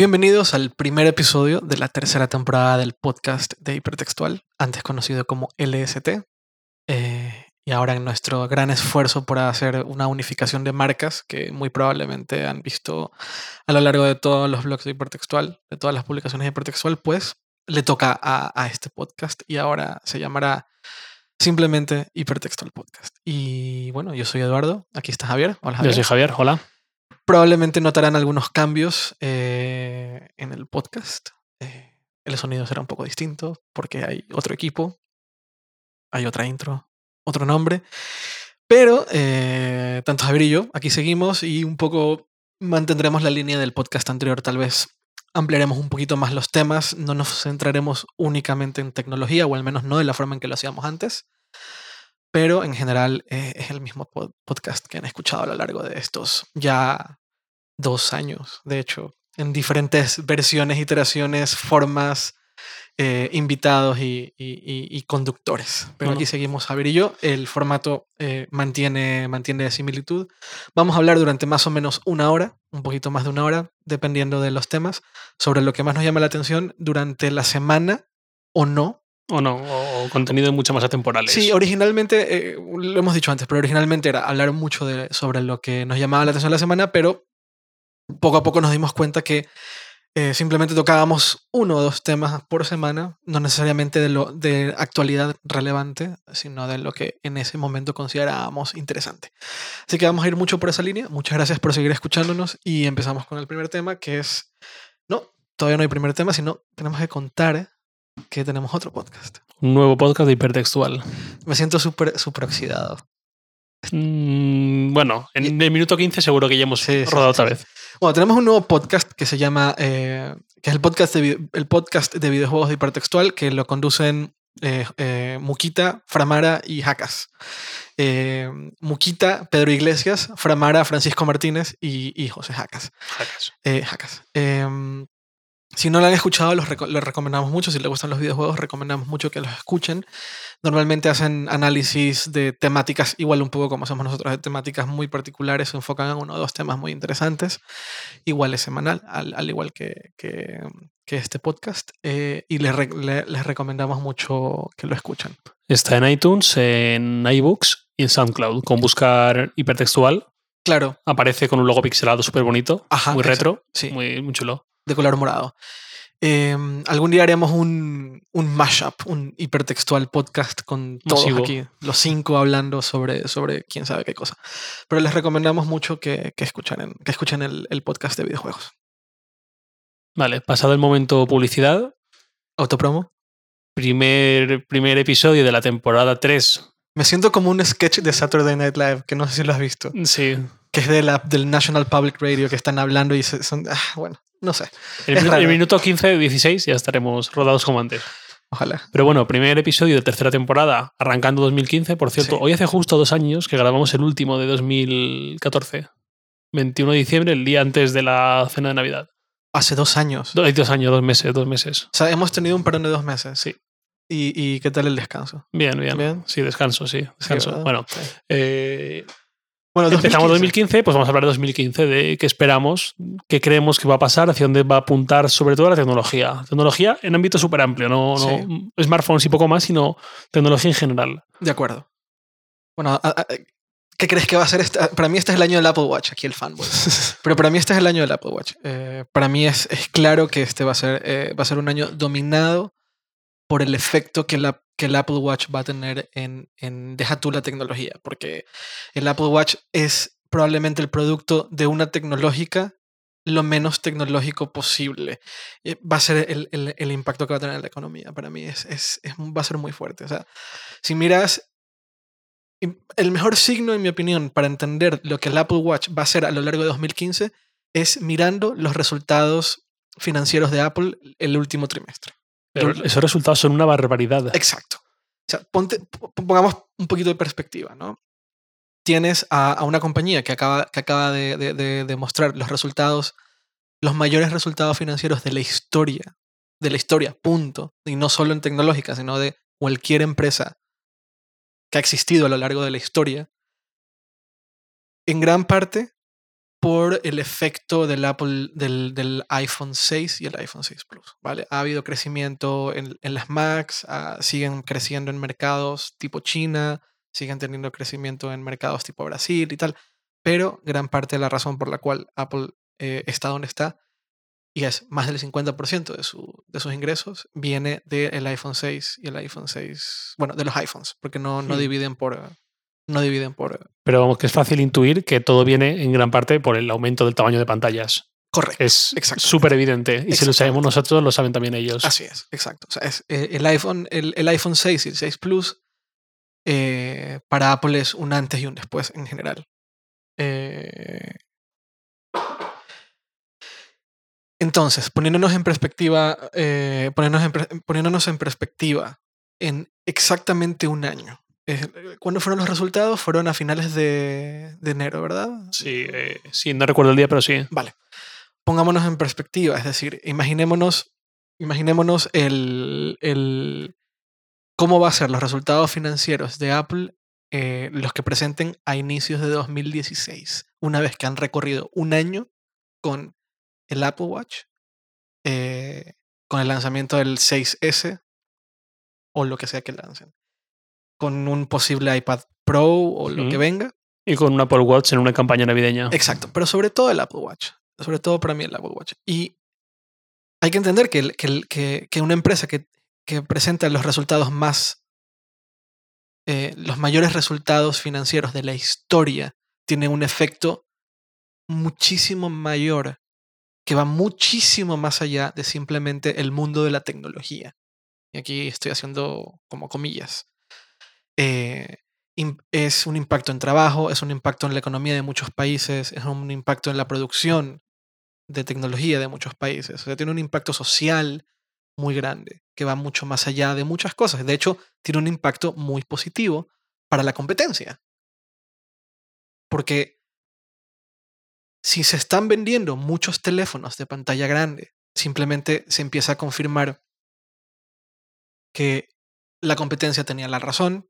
Bienvenidos al primer episodio de la tercera temporada del podcast de Hipertextual, antes conocido como LST. Eh, y ahora en nuestro gran esfuerzo por hacer una unificación de marcas que muy probablemente han visto a lo largo de todos los blogs de Hipertextual, de todas las publicaciones de Hipertextual, pues le toca a, a este podcast y ahora se llamará simplemente Hipertextual Podcast. Y bueno, yo soy Eduardo, aquí está Javier. Hola Javier. Yo soy Javier, hola. Probablemente notarán algunos cambios eh, en el podcast. Eh, el sonido será un poco distinto porque hay otro equipo, hay otra intro, otro nombre. Pero eh, tanto Javier y yo aquí seguimos y un poco mantendremos la línea del podcast anterior. Tal vez ampliaremos un poquito más los temas. No nos centraremos únicamente en tecnología, o al menos no de la forma en que lo hacíamos antes. Pero en general eh, es el mismo pod- podcast que han escuchado a lo largo de estos ya dos años, de hecho, en diferentes versiones, iteraciones, formas, eh, invitados y, y- y- y conductores. Pero aquí seguimos Javier y yo. El formato eh, mantiene, mantiene similitud. Vamos a hablar durante más o menos una hora, un poquito más de una hora, dependiendo de los temas, sobre lo que más nos llama la atención durante la semana o no. O no, o, contenido mucho más atemporales. Sí, originalmente, eh, lo hemos dicho antes, pero originalmente era hablar mucho de, sobre lo que nos llamaba la atención la semana, pero poco a poco nos dimos cuenta que eh, simplemente tocábamos uno o dos temas por semana, no necesariamente de, lo, de actualidad relevante, sino de lo que en ese momento considerábamos interesante. Así que vamos a ir mucho por esa línea. Muchas gracias por seguir escuchándonos y empezamos con el primer tema, que es, no, todavía no hay primer tema, sino tenemos que contar que tenemos otro podcast. Un nuevo podcast de hipertextual. Me siento súper súper oxidado. Mm, bueno, en el minuto 15 seguro que ya hemos Sí, rodado sí, otra vez. Bueno, tenemos un nuevo podcast que se llama, eh, que es el podcast, de, el podcast de videojuegos de hipertextual, que lo conducen eh, eh, Muquita, Framara y Jacas. Eh, Muquita, Pedro Iglesias, Framara, Francisco Martínez y, y José Jacas. Jacas. Jacas. Si no lo han escuchado, los, reco- los recomendamos mucho. Si les gustan los videojuegos, recomendamos mucho que los escuchen. Normalmente hacen análisis de temáticas, igual un poco como hacemos nosotros, de temáticas muy particulares, se enfocan en uno o dos temas muy interesantes. Igual es semanal, al, al igual que, que, que este podcast. eh, y les, re- les recomendamos mucho que lo escuchen. Está en iTunes, en iBooks y en SoundCloud. Con buscar hipertextual Claro, aparece con un logo pixelado súper bonito, muy retro, sí. muy, muy chulo. De color morado. Em, algún día haremos un, un mashup, un hipertextual podcast con todos Masivo. aquí, los cinco hablando sobre, sobre quién sabe qué cosa. Pero les recomendamos mucho que, que escuchen, que escuchen el, el podcast de videojuegos. Vale, pasado el momento publicidad, Autopromo. primer, primer episodio de la temporada 3. Me siento como un sketch de Saturday Night Live, que no sé si lo has visto, Sí. que es de la, del National Public Radio, que están hablando y se- son... ah, bueno, no sé, El, raro. el minuto 15, 16 ya estaremos rodados como antes. ojalá. Pero bueno, primer episodio de tercera temporada, arrancando 2015. Por cierto, Sí. hoy hace justo dos años que grabamos el último de 2014. 21 de diciembre, el día antes de la cena de Navidad. Hace dos años. Do- Dos años, dos meses, dos meses. O sea, hemos tenido un parón de dos meses. Sí. ¿Y, y qué tal el descanso? Bien, bien. Bien. Sí, descanso, sí. Descanso. ¿verdad? bueno, Sí. eh, Bueno, empezamos 2015. 2015, pues vamos a hablar de 2015, de qué esperamos, qué creemos que va a pasar, hacia dónde va a apuntar sobre todo la tecnología. Tecnología en ámbito súper amplio, no, no smartphones y poco más, sino tecnología en general. De acuerdo. Bueno, a- a- ¿qué crees que va a ser? Para mí este es el año del Apple Watch, aquí el fanboy. Pero para mí este es el año del Apple Watch. Eh, para mí es, es claro que este va a, ser, eh, va a ser un año dominado por el efecto que, la, que el Apple Watch va a tener en, en deja tú la tecnología, porque el Apple Watch es probablemente el producto de una tecnológica lo menos tecnológico posible. Eh, Va a ser el, el- el impacto que va a tener en la economía. Para mí es, es- es- va a ser muy fuerte. O sea, si miras el mejor signo, en mi opinión, para entender lo que el Apple Watch va a hacer a lo largo de 2015 es mirando los resultados financieros de Apple el último trimestre. Pero esos resultados son una barbaridad. Exacto. O sea, ponte- pongamos un poquito de perspectiva, ¿no? Tienes a, a una compañía que acaba, que acaba de, de- de- de mostrar los resultados, los mayores resultados financieros de la historia, de la historia, punto. Y no solo en tecnológica, sino de cualquier empresa que ha existido a lo largo de la historia. En gran parte por el efecto del Apple, del, del, iPhone 6 y el iPhone 6 Plus, ¿vale? Ha habido crecimiento en, en las Macs, ah, siguen creciendo en mercados tipo China, siguen teniendo crecimiento en mercados tipo Brasil y tal, pero gran parte de la razón por la cual Apple eh, está donde está, y es más del 50% de, su, de sus ingresos, viene del iPhone 6 y el iPhone 6, bueno, de los iPhones, porque no, no dividen por... No dividen por... Pero vamos, que es fácil intuir que todo viene en gran parte por el aumento del tamaño de pantallas. Correcto. Es súper evidente. Y si lo sabemos nosotros, lo saben también ellos. Así es, exacto. O sea, es, eh, el, iPhone, el, el, iPhone 6 y el 6 Plus eh, para Apple es un antes y un después en general. Eh, entonces, poniéndonos en perspectiva, poniéndonos, en, poniéndonos en perspectiva en exactamente un año. ¿Cuándo fueron los resultados? Fueron a finales de, de enero, ¿verdad? Sí, sí, no recuerdo el día, pero sí. Vale. Pongámonos en perspectiva, es decir, imaginémonos, imaginémonos el, el, cómo va a ser los resultados financieros de Apple eh, los que presenten a inicios de 2016, una vez que han recorrido un año con el Apple Watch, eh, con el lanzamiento del 6S o lo que sea que lancen, con un posible iPad Pro o lo que venga. Y con un Apple Watch en una campaña navideña. Exacto, pero sobre todo el Apple Watch, sobre todo para mí el Apple Watch. Y hay que entender que, que, que una empresa que que presenta los resultados más, eh, los mayores resultados financieros de la historia, tiene un efecto muchísimo mayor, que va muchísimo más allá de simplemente el mundo de la tecnología. Y aquí estoy haciendo como comillas. Eh, es un impacto en trabajo, es un impacto en la economía de muchos países, es un impacto en la producción de tecnología de muchos países. O sea, tiene un impacto social muy grande, que va mucho más allá de muchas cosas. De hecho, tiene un impacto muy positivo para la competencia. Porque si se están vendiendo muchos teléfonos de pantalla grande, simplemente se empieza a confirmar que la competencia tenía la razón,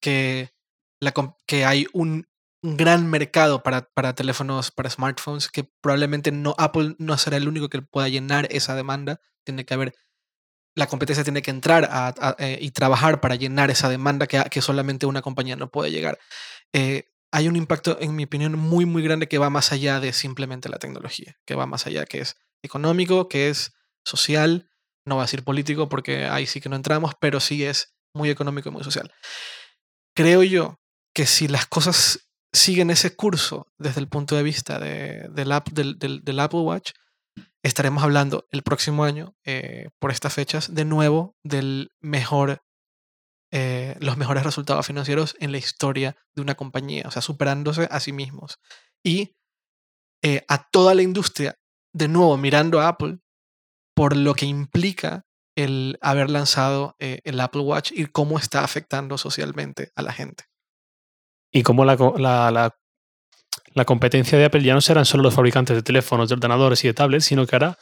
que, la, que hay un, gran mercado para, para, teléfonos, para smartphones, que probablemente no, Apple no será el único que pueda llenar esa demanda. Tiene que haber la competencia tiene que entrar eh, y trabajar para llenar esa demanda que, que, solamente una compañía no puede llegar. Eh, hay un impacto, en mi opinión, muy, muy grande que va más allá de simplemente la tecnología, que va más allá, que es económico, que es social, no va a decir político porque ahí sí que no entramos, pero sí es muy económico y muy social. Creo yo que si las cosas siguen ese curso desde el punto de vista de, del, Apple Watch, estaremos hablando el próximo año, eh, por estas fechas, de nuevo del mejor, eh, los mejores resultados financieros en la historia de una compañía, o sea, superándose a sí mismos. Y eh, a toda la industria, de nuevo, mirando a Apple, por lo que implica el haber lanzado el Apple Watch y cómo está afectando socialmente a la gente. Y cómo la, la la competencia de Apple ya no serán solo los fabricantes de teléfonos, de ordenadores y de tablets, sino que ahora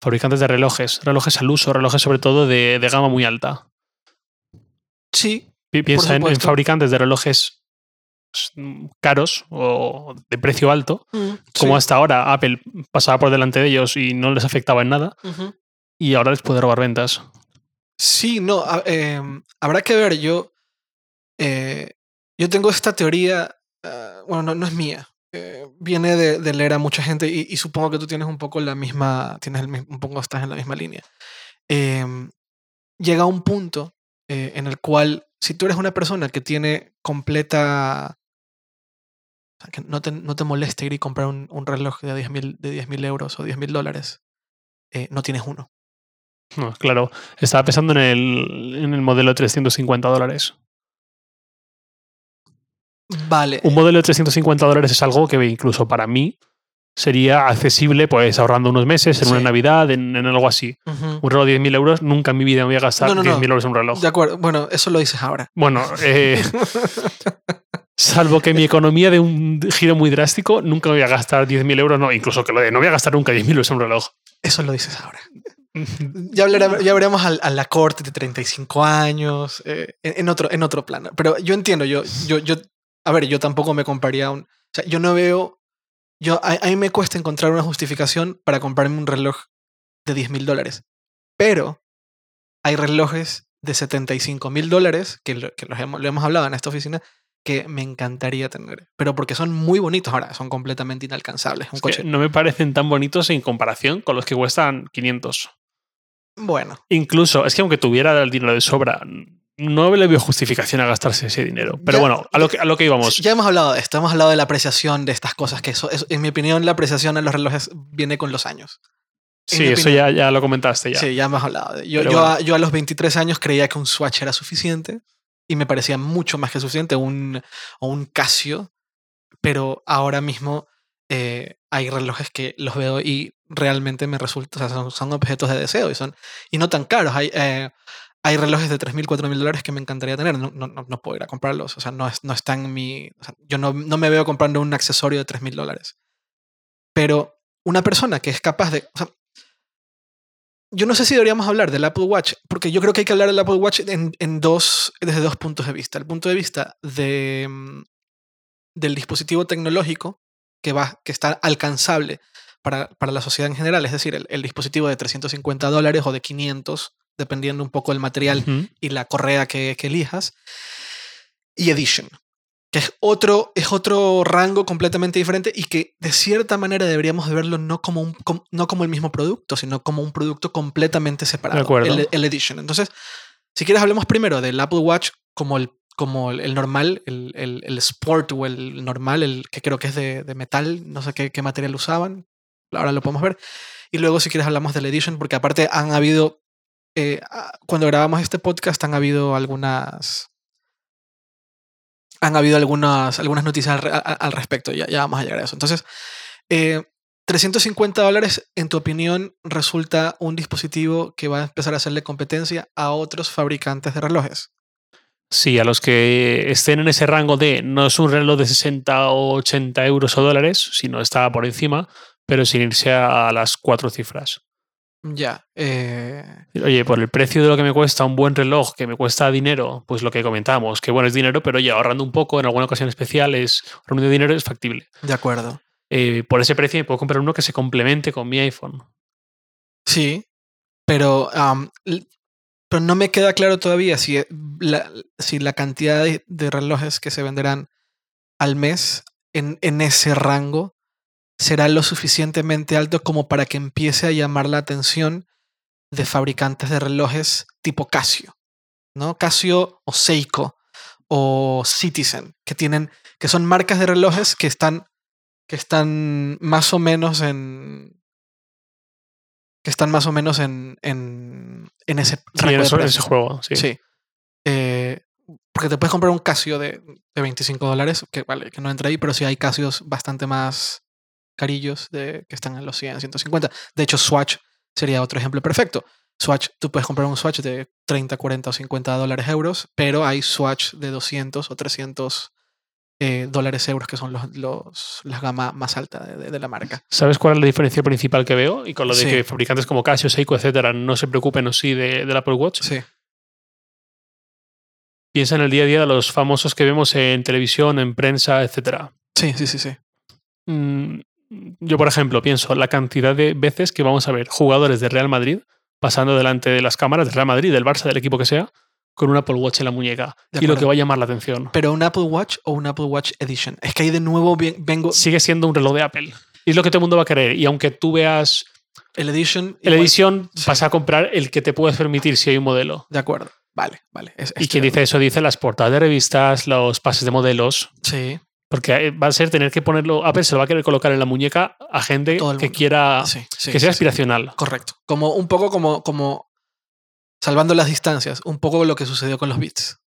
fabricantes de relojes, relojes al uso, relojes sobre todo de, gama muy alta. Sí. Piensa en, fabricantes de relojes caros o de precio alto, mm, como hasta ahora Apple pasaba por delante de ellos y no les afectaba en nada, y ahora les puede robar ventas. Sí, no, em, habrá que ver, yo, eh, yo tengo esta teoría, ah, bueno, no, es mía, eh, viene de, leer a mucha gente y, supongo que tú tienes un poco la misma, tienes el, un poco estás en la misma línea. Em, llega un punto eh, en el cual si tú eres una persona que tiene completa, que no te, no te molesta ir y comprar un, un reloj de 10.000 de 10 euros o 10.000 dólares, no tienes uno. No, claro, estaba pensando en el, en el modelo de 350 dólares. Vale. Un modelo de 350 dólares es algo que incluso para mí sería accesible, pues ahorrando unos meses, en una Navidad, en, algo así. Un reloj de 10.000 euros, nunca en mi vida me voy a gastar 10.000 euros en un reloj. De acuerdo, bueno, eso lo dices ahora. Bueno, eh, salvo que mi economía de un giro muy drástico, nunca me voy a gastar 10.000 euros, no, incluso que lo de no voy a gastar nunca 10.000 euros en un reloj. Eso lo dices ahora. Ya, hablaremos, ya veremos a, la corte de 35 años, eh, en, otro, en otro plano. Pero yo entiendo, yo, yo, yo a ver, yo tampoco me compraría un... O sea, yo no veo Yo, a, a mí me cuesta encontrar una justificación para comprarme un reloj de 10 mil dólares. Pero hay relojes de 75 mil dólares, que, lo, que los hemos, lo hemos hablado en esta oficina, que me encantaría tener. Pero porque son muy bonitos ahora, son completamente inalcanzables. Un coche. no me parecen tan bonitos en comparación con los que cuestan 500. Bueno, Incluso, es que aunque tuviera el dinero de sobra, no le veo justificación a gastarse ese dinero. Pero Ya- bueno, a lo que, a lo que íbamos. ya hemos hablado de esto, hemos hablado de la apreciación de estas cosas, que eso, en mi opinión la apreciación en los relojes viene con los años. en Sí, eso ya, ya lo comentaste ya. Sí, ya hemos hablado. de- Yo, yo, bueno. a, yo a los 23 años creía que un Swatch era suficiente y me parecía mucho más que suficiente un, un Casio, pero ahora mismo eh, hay relojes que los veo y realmente me resulta, o sea, son, objetos de deseo y, son, y no tan caros. Hay, eh, hay relojes de 3.000, 4.000 dólares que me encantaría tener. No, no, no- puedo ir a comprarlos. O sea, no, no está en mi... yo no, no me veo comprando un accesorio de 3.000 dólares. Pero una persona que es capaz de... yo no sé si deberíamos hablar del Apple Watch, porque yo creo que hay que hablar del Apple Watch en, en dos, desde dos puntos de vista. El punto de vista de, mm, del dispositivo tecnológico que, va, que está alcanzable para, para la sociedad en general, es decir, el, el dispositivo de 350 dólares o de 500, dependiendo un poco del material Ujú. y la correa que, que elijas. Y Edition, que es otro, es otro rango completamente diferente y que de cierta manera deberíamos de verlo no como, un, com- no como el mismo producto, sino como un producto completamente separado. acuerdo. El, el Edition. Entonces, si quieres hablemos primero del Apple Watch como el, como el, normal, el, el- Sport o el normal, el que creo que es de, metal, no sé qué, qué material usaban, ahora lo podemos ver. Y luego si quieres hablamos del Edition, porque aparte han habido, eh, ah, cuando grabamos este podcast han habido algunas... Han habido algunas, algunas noticias al, respecto, ya, ya vamos a llegar a eso. Entonces, eh, 350 dólares, en tu opinión, resulta un dispositivo que va a empezar a hacerle competencia a otros fabricantes de relojes. Sí, a los que estén en ese rango de no es un reloj de 60 o 80 euros o dólares, sino está por encima, pero sin irse a las cuatro cifras. Ya. eh, Oye, por el precio de lo que me cuesta un buen reloj, que me cuesta dinero, pues lo que comentábamos, que bueno, es dinero, pero ya ahorrando un poco, en alguna ocasión especial, es ahorrando dinero es factible. de acuerdo. Eh, por ese precio me puedo comprar uno que se complemente con mi iPhone. Sí, pero, pero no me queda claro todavía si eh, la, cantidad de, de relojes que se venderán al mes en, en ese rango será lo suficientemente alto como para que empiece a llamar la atención de fabricantes de relojes tipo Casio, ¿no? Casio o Seiko o Citizen, que tienen, que son marcas de relojes que están, que están más o menos en, que están más o menos en, en, en ese Sí, en eso- ese juego, sí. Sí. Eh, porque te puedes comprar un Casio de, de 25 dólares, que vale, que no entra ahí, pero sí hay Casios bastante más carillos de, que están en los 100, 150. De hecho, Swatch sería otro ejemplo perfecto. Swatch, tú puedes comprar un Swatch de 30, 40 o 50 dólares euros, pero hay Swatch de 200 o 300 eh, dólares euros, que son los, los, las gama más alta de, de- de la marca. ¿Sabes cuál es la diferencia principal que veo? Y con lo de Sí. que fabricantes como Casio, Seiko, etcétera, no se preocupen o sí de, del Apple Watch. Sí, Piensa en el día a día de los famosos que vemos en televisión, en prensa, etcétera. sí, sí, sí. sí. Mm, Yo, por ejemplo, pienso la cantidad de veces que vamos a ver jugadores de Real Madrid pasando delante de las cámaras del Real Madrid, del Barça, del equipo que sea, con un Apple Watch en la muñeca. De y lo que va a llamar la atención. Pero un Apple Watch o un Apple Watch Edition. Es que ahí de nuevo ven- vengo. Sigue siendo un reloj de Apple. Y es lo que todo el mundo va a querer. Y aunque tú veas El Edition. el igual- sí. vas a comprar el que te puedes permitir si hay un modelo. De acuerdo. Vale, vale. Es- Y estoy quien dice eso dice las portadas de revistas, los pases de modelos. Sí, Porque eh, va a ser tener que ponerlo. Apple se lo va a querer colocar en la muñeca a gente que quiera. sí, sí, que sea aspiracional. Correcto. Como un poco como, como salvando las distancias, un poco lo que sucedió con los beats.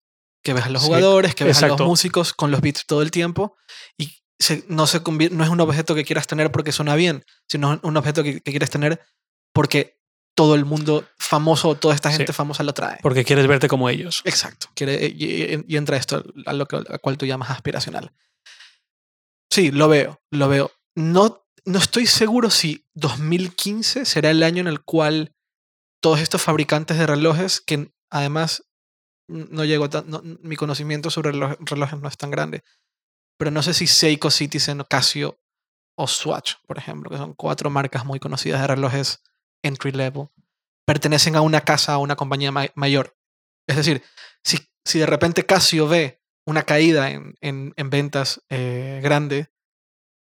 Que ves a los Sí, jugadores, que ves a los músicos con los beats todo el tiempo y se- no, se no es un objeto que quieras tener porque suena bien, sino un objeto que, que quieres tener porque todo el mundo famoso, toda esta Sí. gente famosa lo trae. Porque quieres verte como ellos. Exacto. Quiere, y, y- y entra esto a lo que, a cual tú llamas aspiracional. Sí, lo veo, lo veo. No, no estoy seguro si 2015 será el año en el cual todos estos fabricantes de relojes, que además no llego tan, no- mi conocimiento sobre reloj- relojes no es tan grande, pero no sé si Seiko, Citizen o Casio o Swatch, por ejemplo, que son cuatro marcas muy conocidas de relojes entry level, pertenecen a una casa, a una compañía mayor. Es decir, si, si, de repente Casio ve una caída en, en, en ventas eh, grande,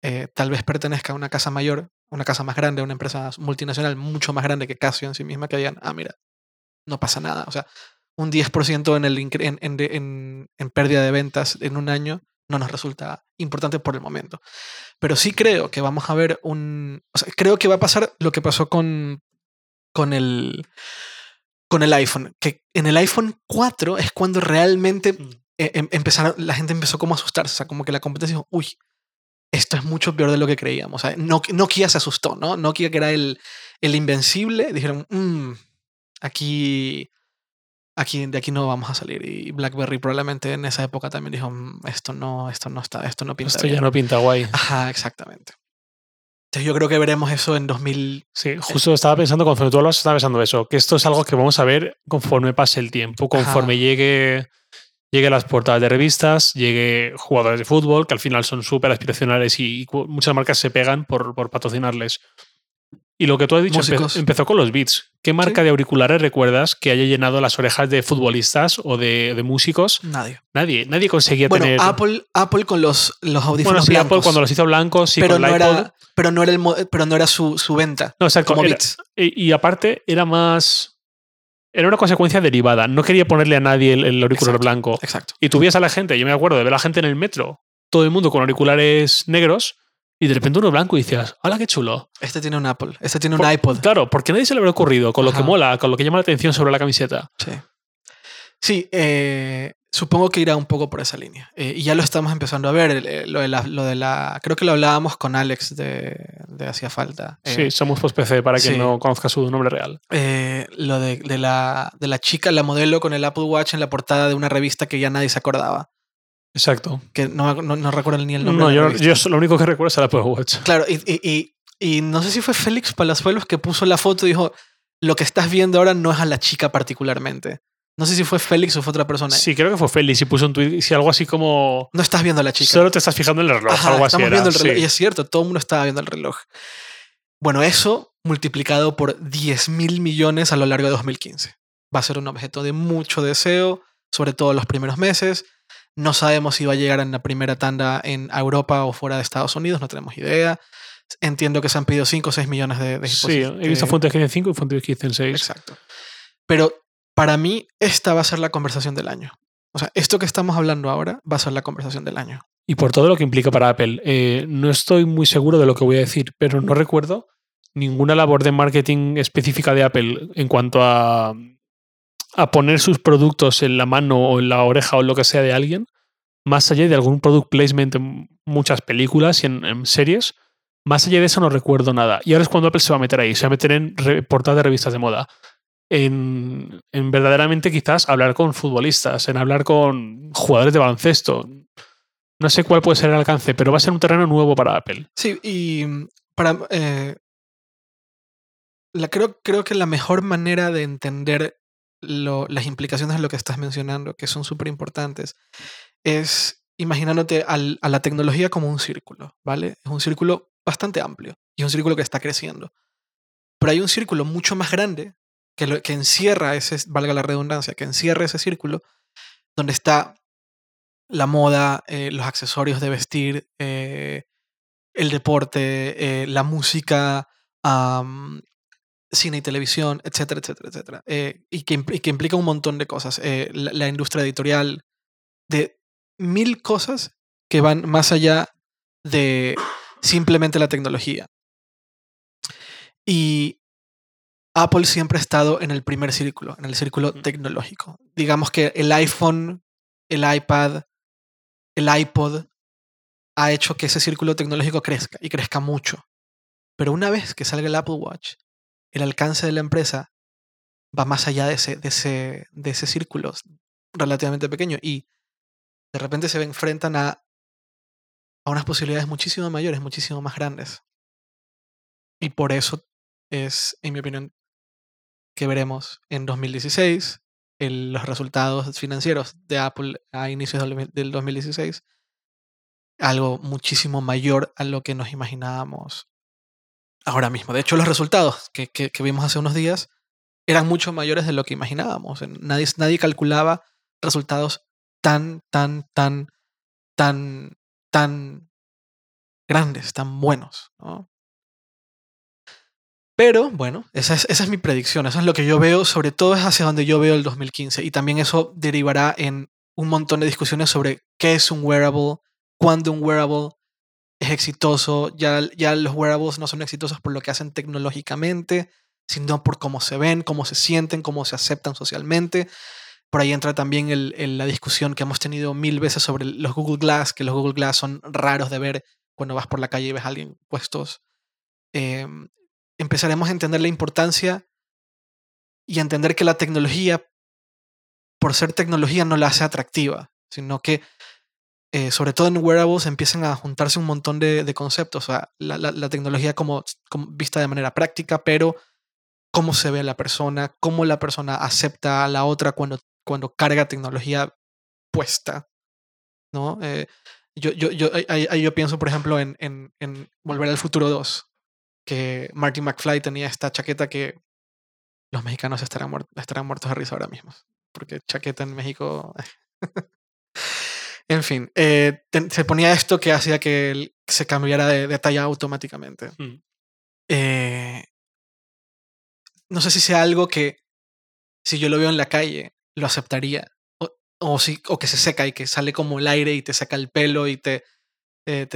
eh, tal vez pertenezca a una casa mayor, una casa más grande, una empresa multinacional mucho más grande que Casio en sí misma, que digan, ah, mira, no pasa nada. O sea, un 10% en, el, en, en, en, pérdida de ventas en un año no nos resulta importante por el momento. Pero sí creo que vamos a ver un... O sea, creo que va a pasar lo que pasó con, con, el, con el iPhone, que en el iPhone 4 es cuando realmente mm. e, em, empezaron, la gente empezó como a asustarse, o sea, como que la competencia dijo, uy, esto es mucho peor de lo que creíamos. O sea, Nokia se asustó, ¿no? Nokia, que era el, el invencible, dijeron, mmm, aquí, aquí, de aquí no vamos a salir. Y BlackBerry probablemente en esa época también dijo, mm, esto no, esto no está, esto no pinta Esto ya no pinta guay. Ajá, exactamente. Entonces yo creo que veremos eso en 2000. Sí, justo estaba pensando, conforme tú hablas, estaba pensando eso, que esto es algo que vamos a ver conforme pase el tiempo, conforme llegue llegue a las portadas de revistas, llegue jugadores de fútbol, que al final son súper aspiracionales y, muchas marcas se pegan por, por, patrocinarles. Y lo que tú has dicho empezó con los beats. ¿Qué marca de auriculares recuerdas que haya llenado las orejas de futbolistas o de, de músicos? Nadie. Nadie. Nadie conseguía bueno, tener. Apple, Apple con los, los audífonos bueno, sí, Apple cuando los hizo blancos, sí, pero, con no el era, pero no era el pero no era su, su venta. No, exacto. Como era, Beats. Y, y, aparte era más era una consecuencia derivada. No quería ponerle a nadie el, auricular exacto, blanco. Exacto. Y tú a la gente, yo me acuerdo de ver a la gente en el metro, todo el mundo con auriculares negros, y de repente uno blanco y decías, ¡hala, qué chulo! Este tiene un Apple, este tiene un Por, iPod. Claro, porque nadie se le habría ocurrido con Ajá. lo que mola, con lo que llama la atención sobre la camiseta. Sí. Sí, eh, supongo que irá un poco por esa línea. Eh, y ya lo estamos empezando a ver. Eh, lo, de la, lo, de la, Creo que lo hablábamos con Alex de, de Hacía Falta. sí, somos post PC para quien sí. no conozca su nombre real. lo de, de, la, de la chica, la modelo con el Apple Watch en la portada de una revista que ya nadie se acordaba. Exacto. Que no, no, no recuerdo ni el nombre. No, yo, yo, lo único que recuerdo es el Apple Watch. Claro, y, y, y, y no sé si fue Félix Palazuelos que puso la foto y dijo: Lo que estás viendo ahora no es a la chica particularmente. No sé si fue Félix o fue otra persona. Sí, creo que fue Félix y puso un tweet, si algo así como. No estás viendo a la chica. Solo te estás fijando en el reloj, Ajá, algo estamos así. viendo era. el reloj. Sí. Y es cierto, todo el mundo estaba viendo el reloj. Bueno, eso multiplicado por 10 mil millones a lo largo de 2015. Va a ser un objeto de mucho deseo, sobre todo en los primeros meses. No sabemos si va a llegar en la primera tanda en Europa o fuera de Estados Unidos, no tenemos idea. Entiendo que se han pedido 5 o 6 millones de, de Sí, he visto fuentes que dicen 5 y fuentes que dicen 6. Exacto. Pero para mí, esta va a ser la conversación del año. O sea, esto que estamos hablando ahora va a ser la conversación del año. Y por todo lo que implica para Apple, eh, no estoy muy seguro de lo que voy a decir, pero no recuerdo ninguna labor de marketing específica de Apple en cuanto a, a poner sus productos en la mano o en la oreja o lo que sea de alguien, más allá de algún product placement en muchas películas y en, en series. Más allá de eso no recuerdo nada. Y ahora es cuando Apple se va a meter ahí, se va a meter en portadas de revistas de moda en, en, verdaderamente quizás hablar con futbolistas, en hablar con jugadores de baloncesto. No sé cuál puede ser el alcance, pero va a ser un terreno nuevo para Apple. Sí, y para. Eh, creo, creo que la mejor manera de entender las implicaciones de lo que estás mencionando, que son súper importantes, es imaginándote a la tecnología como un círculo, ¿vale? Es un círculo bastante amplio y es un círculo que está creciendo. Pero hay un círculo mucho más grande que, encierra ese, valga la redundancia, que encierra ese círculo donde está la moda, eh, los accesorios de vestir, eh, el deporte, eh, la música, cine y televisión, etcétera, etcétera, etcétera. Y, que, implica un montón de cosas. La, industria editorial, de mil cosas que van más allá de simplemente la tecnología. Y Apple siempre ha estado en el primer círculo, en el círculo tecnológico. Digamos que el iPhone, el iPad, el iPod ha hecho que ese círculo tecnológico crezca y crezca mucho. Pero una vez que salga el Apple Watch, el alcance de la empresa va más allá de ese, de ese, de ese círculo relativamente pequeño y de repente se enfrentan a, a unas posibilidades muchísimo mayores, muchísimo más grandes. Y por eso es, en mi opinión, que veremos en 2016 el, los resultados financieros de Apple a inicios del, del 2016 algo muchísimo mayor a lo que nos imaginábamos ahora mismo. De hecho, los resultados que, que, vimos hace unos días eran mucho mayores de lo que imaginábamos. Nadie, nadie calculaba resultados tan, tan, tan, tan, tan grandes, tan buenos. Pero bueno, esa es, esa es, mi predicción, eso es lo que yo veo, sobre todo es hacia donde yo veo el 2015 y también eso derivará en un montón de discusiones sobre qué es un wearable, cuándo un wearable es exitoso, ya, ya los wearables no son exitosos por lo que hacen tecnológicamente, sino por cómo se ven, cómo se sienten, cómo se aceptan socialmente. Por ahí entra también el, la discusión que hemos tenido mil veces sobre los Google Glass, que los Google Glass son raros de ver cuando vas por la calle y ves a alguien puestos. Em, empezaremos a entender la importancia y a entender que la tecnología, por ser tecnología, no la hace atractiva, sino que eh, sobre todo en wearables, empiezan a juntarse un montón de, conceptos. O sea, la, tecnología como, vista de manera práctica, pero cómo se ve la persona, cómo la persona acepta a la otra cuando, cuando carga tecnología puesta. ¿no? Eh, yo, yo, yo, ahí, yo pienso, por ejemplo, en, en, Volver al Futuro 2, que Marty McFly tenía esta chaqueta que los mexicanos estarán, estarán muertos de risa ahora mismo. Porque chaqueta en México. En fin, eh, se ponía esto que hacía que se cambiara de, talla automáticamente. Mm. Eh, no sé si sea algo que si yo lo veo en la calle, lo aceptaría. O, si, o que se seca y que sale como el aire y te seca el pelo y te... Eh,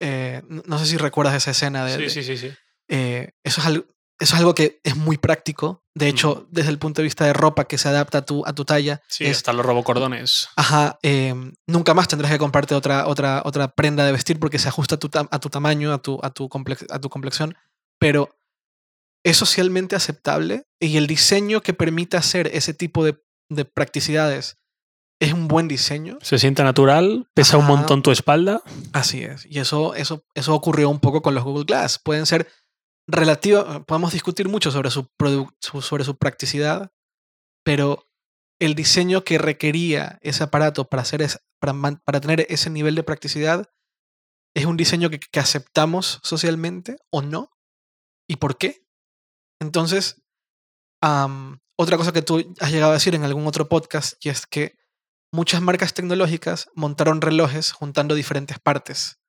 no sé si recuerdas esa escena de... Sí, sí, sí. sí. eso es algo eso es algo que es muy práctico. De hecho, desde el punto de vista de ropa que se adapta a tu, a tu talla. Sí, están los robocordones. Ajá. Em, nunca más tendrás que comprarte otra, otra, otra prenda de vestir porque se ajusta a tu, a tu tamaño, a tu, a, tu a tu complexión. Pero es socialmente aceptable y el diseño que permite hacer ese tipo de, de practicidades es un buen diseño. Se siente natural, pesa un montón tu espalda. Así es. Y eso, eso, eso ocurrió un poco con los Google Glass. Pueden ser relativa, podemos discutir mucho sobre su, sobre su practicidad, pero el diseño que requería ese aparato para, hacer para, para, tener ese nivel de practicidad es un diseño que, aceptamos socialmente o no, y por qué. Entonces, otra cosa que tú has llegado a decir en algún otro podcast, y es que muchas marcas tecnológicas montaron relojes juntando diferentes partes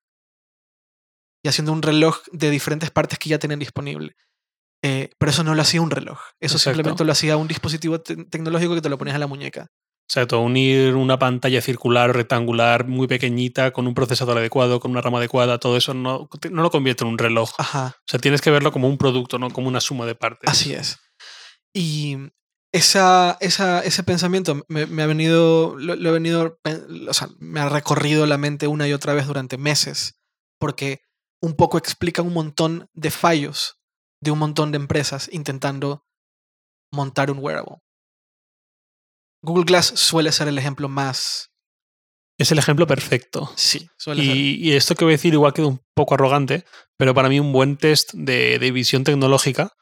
y haciendo un reloj de diferentes partes que ya tienen disponible. Eh, pero eso no lo hacía un reloj. Eso simplemente lo hacía un dispositivo tecnológico que te lo ponías a la muñeca. Exacto, unir una pantalla circular rectangular muy pequeñita con un procesador adecuado, con una rama adecuada, todo eso no, no lo convierte en un reloj. Ajá. O sea, tienes que verlo como un producto, no como una suma de partes. Así es. Y esa, esa, ese pensamiento me, ha venido, lo, he venido, o sea, me ha recorrido la mente una y otra vez durante meses, porque un poco explica un montón de fallos de un montón de empresas intentando montar un wearable. Google Glass suele ser el ejemplo más... Es el ejemplo perfecto. Sí, suele y, ser. Y esto que voy a decir igual queda un poco arrogante, pero para mí un buen test de, visión tecnológica,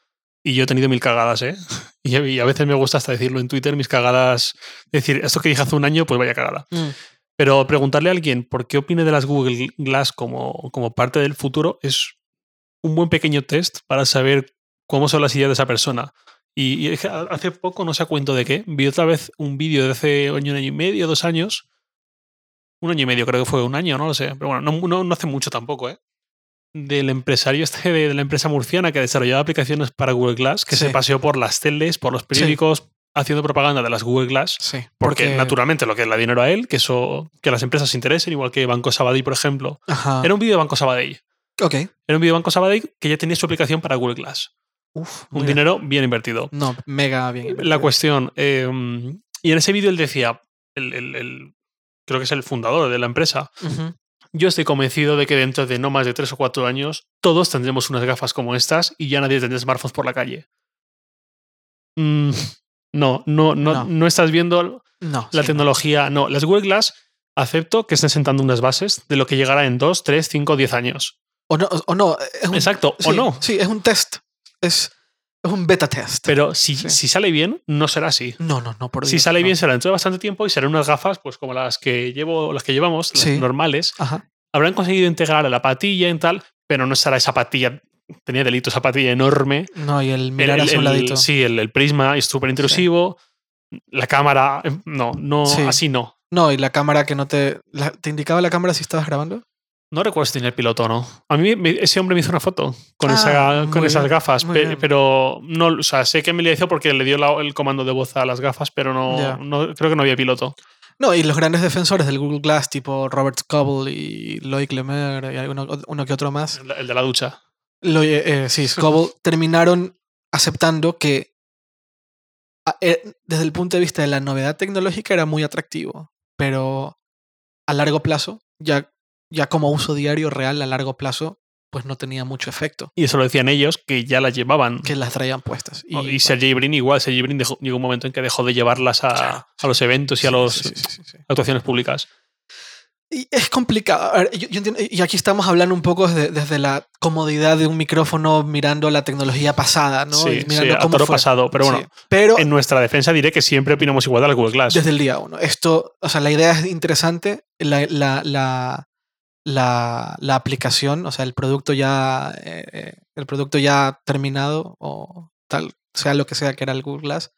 y yo he tenido mil cagadas, ¿eh? Y, a veces me gusta hasta decirlo en Twitter, mis cagadas, decir, esto que dije hace un año, pues vaya cagada. Mm. Pero preguntarle a alguien por qué opine de las Google Glass como, como parte del futuro es un buen pequeño test para saber cómo son las ideas de esa persona. Y, hace poco, no sé a cuento de qué, vi otra vez un vídeo de hace un año, y medio, dos años. Un año y medio, creo que fue un año, no lo sé. Pero bueno, no, no, hace mucho tampoco, ¿eh? Del empresario este de, la empresa murciana que desarrollaba aplicaciones para Google Glass, que se paseó por las teles, por los periódicos, haciendo propaganda de las Google Glass. Sí, porque, naturalmente lo que le da dinero a él, que eso, que las empresas se interesen, igual que Banco Sabadell, por ejemplo. Era un vídeo de Banco Sabadell. Ok. Era un vídeo de Banco Sabadell que ya tenía su aplicación para Google Glass. Uf, un dinero bien invertido. No, mega bien La cuestión. Em, y en ese vídeo él decía, el, creo que es el fundador de la empresa. Yo estoy convencido de que dentro de no más de tres o cuatro años, todos tendremos unas gafas como estas y ya nadie tendrá smartphones por la calle. Mm, no, no, no, no, estás viendo la tecnología. No. las Google Glass acepto que estén sentando unas bases de lo que llegará en 2, 3, 5, 10 años. O no, o no Exacto, o no. Sí, es un test. Es, Es un beta test. Pero si, si sale bien, no será así. No, no, no, por Si sale bien, será dentro de bastante tiempo y serán unas gafas, pues como las que llevo, las que llevamos, las normales. Habrán conseguido integrar a la patilla en tal, pero no será esa patilla. Tenía delito esa patilla enorme. No, y el mirar el, un ladito. Sí, el, prisma es súper intrusivo. La cámara, em, no, no, así no. No, y la cámara que no te. ¿Te indicaba la cámara si estabas grabando? No recuerdo si tenía el piloto o no. A mí ese hombre me hizo una foto con, esa, ah, con esas gafas, pero no, o sea, sé que me le hizo porque le dio el comando de voz a las gafas, pero no, no, creo que no había piloto. No, y los grandes defensores del Google Glass, tipo Robert Scoble y Loic Lemer y uno, que otro más. El, de la ducha. Lo, eh, eh, sí, Scoble terminaron aceptando que eh, desde el punto de vista de la novedad tecnológica era muy atractivo, pero a largo plazo, ya ya como uso diario real a largo plazo, pues no tenía mucho efecto. Y eso lo decían ellos, que ya las llevaban. Que las traían puestas. Y, y Sergey Brin igual, Sergey Brin llegó un momento en que dejó de llevarlas a, a los eventos y a las actuaciones públicas. Y es complicado. y aquí estamos hablando un poco desde, la comodidad de un micrófono mirando la tecnología pasada, ¿no? Sí, mirando sí, a pasado. Pero bueno, pero en nuestra defensa diré que siempre opinamos igual de la Google Glass. Desde el día uno. Esto, o sea, la idea es interesante. la, la la, la, aplicación, o sea, el producto ya, eh, eh, el producto ya terminado o tal, sea lo que sea que era el Google Glass,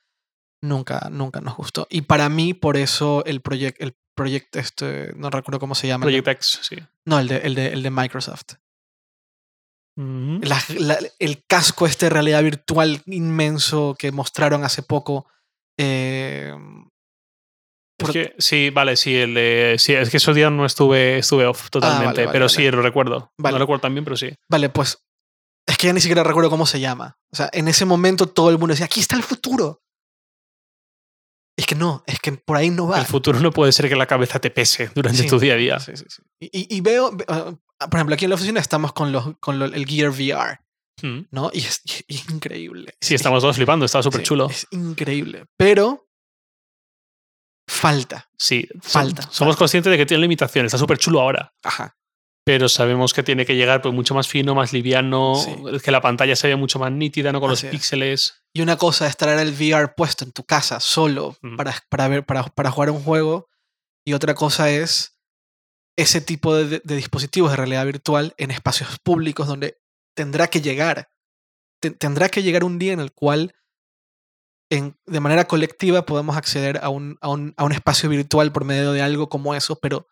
nunca, nunca nos gustó. Y para mí, por eso el proyecto, el proyecto este, no recuerdo cómo se llama. Project X, sí. No, el de, el de, el de Microsoft. el casco este de realidad virtual inmenso que mostraron hace poco. Eh, sí, vale, sí, el de, sí, es que esos días no estuve, estuve off ah, totalmente, pero sí, lo recuerdo. No lo recuerdo también, pero sí. Vale, pues es que ya ni siquiera recuerdo cómo se llama. O sea, en ese momento todo el mundo decía, aquí está el futuro. Es que no, es que por ahí no va. El futuro no puede ser que la cabeza te pese durante tu día a día. Sí, sí, sí. Y, veo, ah, por ejemplo, aquí en la oficina estamos con, los, con el Gear VR. Hmm. ¿No? Y es, increíble. Sí, estamos todos flipando, está súper chulo. Es increíble. Pero falta. Sí, falta. Somos conscientes de que tiene limitaciones. Está súper chulo ahora. Ajá. Pero sabemos que tiene que llegar pues, mucho más fino, más liviano, que la pantalla se vea mucho más nítida, no con los píxeles. Y una cosa es traer el VR puesto en tu casa solo para, para, ver, para, para, jugar un juego. Y otra cosa es ese tipo de, de, dispositivos de realidad virtual en espacios públicos donde tendrá que llegar. tendrá que llegar un día en el cual de manera colectiva podemos acceder a un, a, un, a un, espacio virtual por medio de algo como eso, pero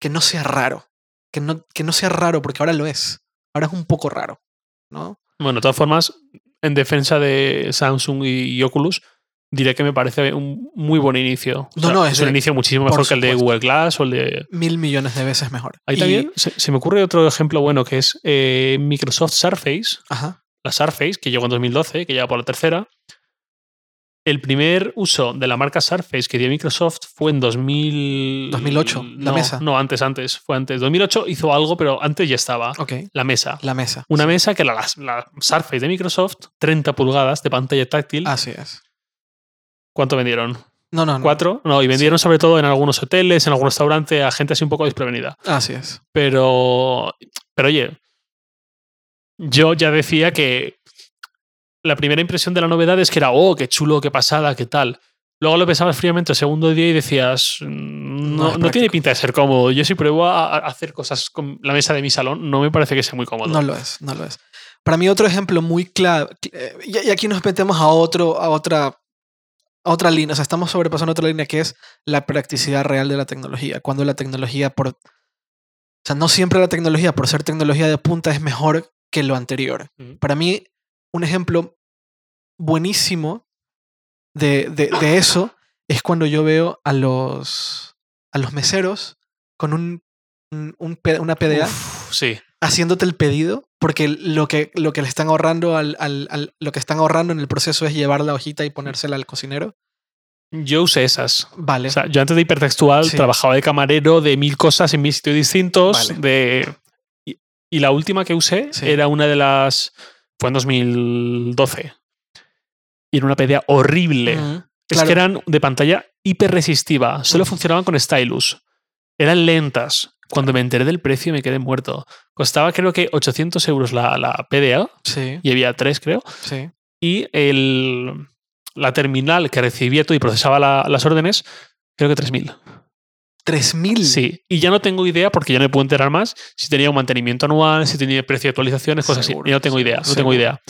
que no sea raro. Que no, que no sea raro, porque ahora lo es. Ahora es un poco raro, ¿no? Bueno, de todas formas, en defensa de Samsung y, Oculus, diré que me parece un muy buen inicio. no, no, es, un inicio muchísimo mejor que el de Google Glass o el de. Mil millones de veces mejor. Ahí también se, me ocurre otro ejemplo bueno que es eh, Microsoft Surface. Ajá. La Surface, que llegó en 2012, que ya por la tercera. El primer uso de la marca Surface que dio Microsoft fue en 2000... 2008, la mesa. No, antes, antes, fue antes. 2008 hizo algo, pero antes ya estaba. Ok. La mesa. La mesa. Una mesa que era la, Surface de Microsoft, 30 pulgadas de pantalla táctil. Así es. ¿Cuánto vendieron? No, no, no. ¿Cuatro? No, y vendieron sobre todo en algunos hoteles, en algún restaurante, a gente así un poco desprevenida. Así es. Pero, pero oye, yo ya decía que la primera impresión de la novedad es que era, oh, qué chulo, qué pasada, qué tal. Luego lo pensabas fríamente el segundo día y decías, mm, no, no, tiene pinta de ser cómodo. Yo si pruebo a, hacer cosas con la mesa de mi salón, no me parece que sea muy cómodo. No lo es, no lo es. Para mí otro ejemplo muy clave, eh, y aquí nos metemos a, otro, a, otra, a otra línea, o sea, estamos sobrepasando otra línea que es la practicidad real de la tecnología. Cuando la tecnología, por, o sea, no siempre la tecnología, por ser tecnología de punta, es mejor que lo anterior. Para mí, un ejemplo buenísimo de, de, eso es cuando yo veo a los, a los meseros con un, un, una PDA sí. haciéndote el pedido, porque lo que, lo que le están ahorrando al, al, lo que están ahorrando en el proceso es llevar la hojita y ponérsela al cocinero. Yo usé esas. Vale. yo antes de hipertextual trabajaba de camarero de mil cosas en mil sitios distintos. De, y, la última que usé era una de las fue en 2012. Y era una PDA horrible. Es que eran de pantalla hiper resistiva. Solo funcionaban con stylus. Eran lentas. Cuando me enteré del precio me quedé muerto. Costaba creo que 800 euros la, la PDA Sí, y había tres, creo. sí. Y el, la terminal que recibía todo y procesaba la- las órdenes, creo que 3.000. 3.000. Sí, y ya no tengo idea porque ya no me puedo enterar más si tenía un mantenimiento anual, si tenía precio de actualizaciones, cosas Seguro, así. Ya no tengo idea, no tengo idea.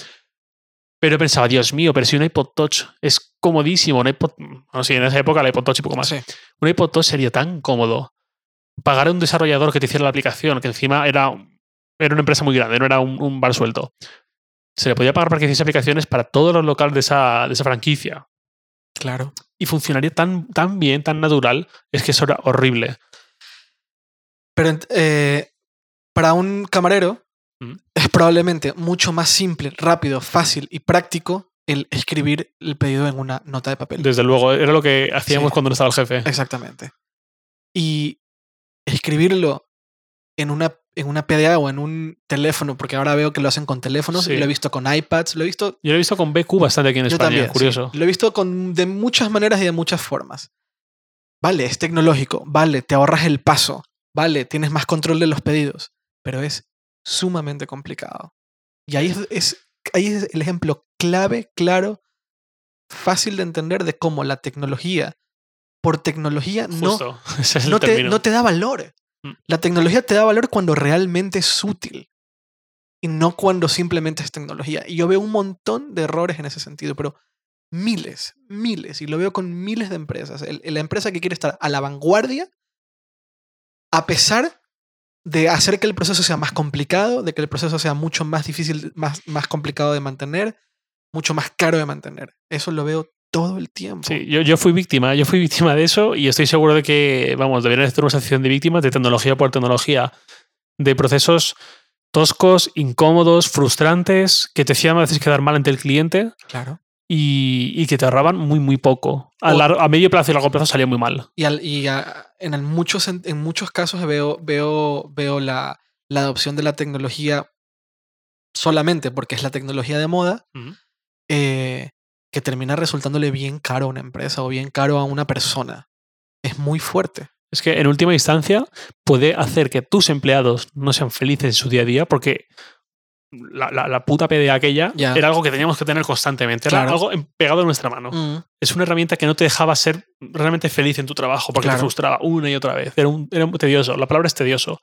Pero pensaba, Dios mío, pero si un iPod Touch es comodísimo, un iPod, no sé, en esa época el iPod Touch y poco más. Sí. Un iPod Touch sería tan cómodo. Pagar a un desarrollador que te hiciera la aplicación, que encima era, era una empresa muy grande, no era un, un bar suelto. Se le podía pagar para que hiciese aplicaciones para todos los locales de esa, de esa franquicia. Claro. Y funcionaría tan, tan bien, tan natural, es que eso era horrible. Pero eh, para un camarero Mm. es probablemente mucho más simple, rápido, fácil y práctico el escribir el pedido en una nota de papel. Desde luego, era lo que hacíamos Sí. cuando no estaba el jefe. Exactamente. Y escribirlo en una, en una PDA o en un teléfono, porque ahora veo que lo hacen con teléfonos, Sí. lo he visto con iPads, lo he visto Yo lo he visto con BQ bastante aquí en España, también, sí. curioso. Lo he visto con, de muchas maneras y de muchas formas. Vale, es tecnológico, vale, te ahorras el paso, vale, tienes más control de los pedidos, pero es sumamente complicado. Y ahí es, es- ahí es el ejemplo clave, claro, fácil de entender de cómo la tecnología, por tecnología, no, Justo. Es el no, te, no te da valor. Mm. La tecnología te da valor cuando realmente es útil y no cuando simplemente es tecnología. Y yo veo un montón de errores en ese sentido, pero miles, miles, y lo veo con miles de empresas. La empresa que quiere estar a la vanguardia, a pesar de hacer que el proceso sea más complicado, de que el proceso sea mucho más difícil, más, más complicado de mantener, mucho más caro de mantener. Eso lo veo todo el tiempo. Sí, yo, yo fui víctima, yo fui víctima de eso y estoy seguro de que, vamos, deberían hacer una asociación de víctimas de tecnología por tecnología, de procesos toscos, incómodos, frustrantes, que te hacían a veces quedar mal ante el cliente Claro. y, y que te ahorraban muy, muy poco. A, O- largo- a medio plazo y largo plazo salía muy mal. Y, al- y a- en, el muchos, en, en muchos casos veo, veo, veo la, la adopción de la tecnología solamente porque es la tecnología de moda, eh, que termina resultándole bien caro a una empresa o bien caro a una persona. Es muy fuerte. Es que en última instancia puede hacer que tus empleados no sean felices en su día a día porque la, la- la puta PDA aquella era algo que teníamos que tener constantemente. Era Claro. algo pegado en nuestra mano. Mm, Es una herramienta que no te dejaba ser realmente feliz en tu trabajo porque Claro. te frustraba una y otra vez. Era, un, era muy tedioso. La palabra es tedioso.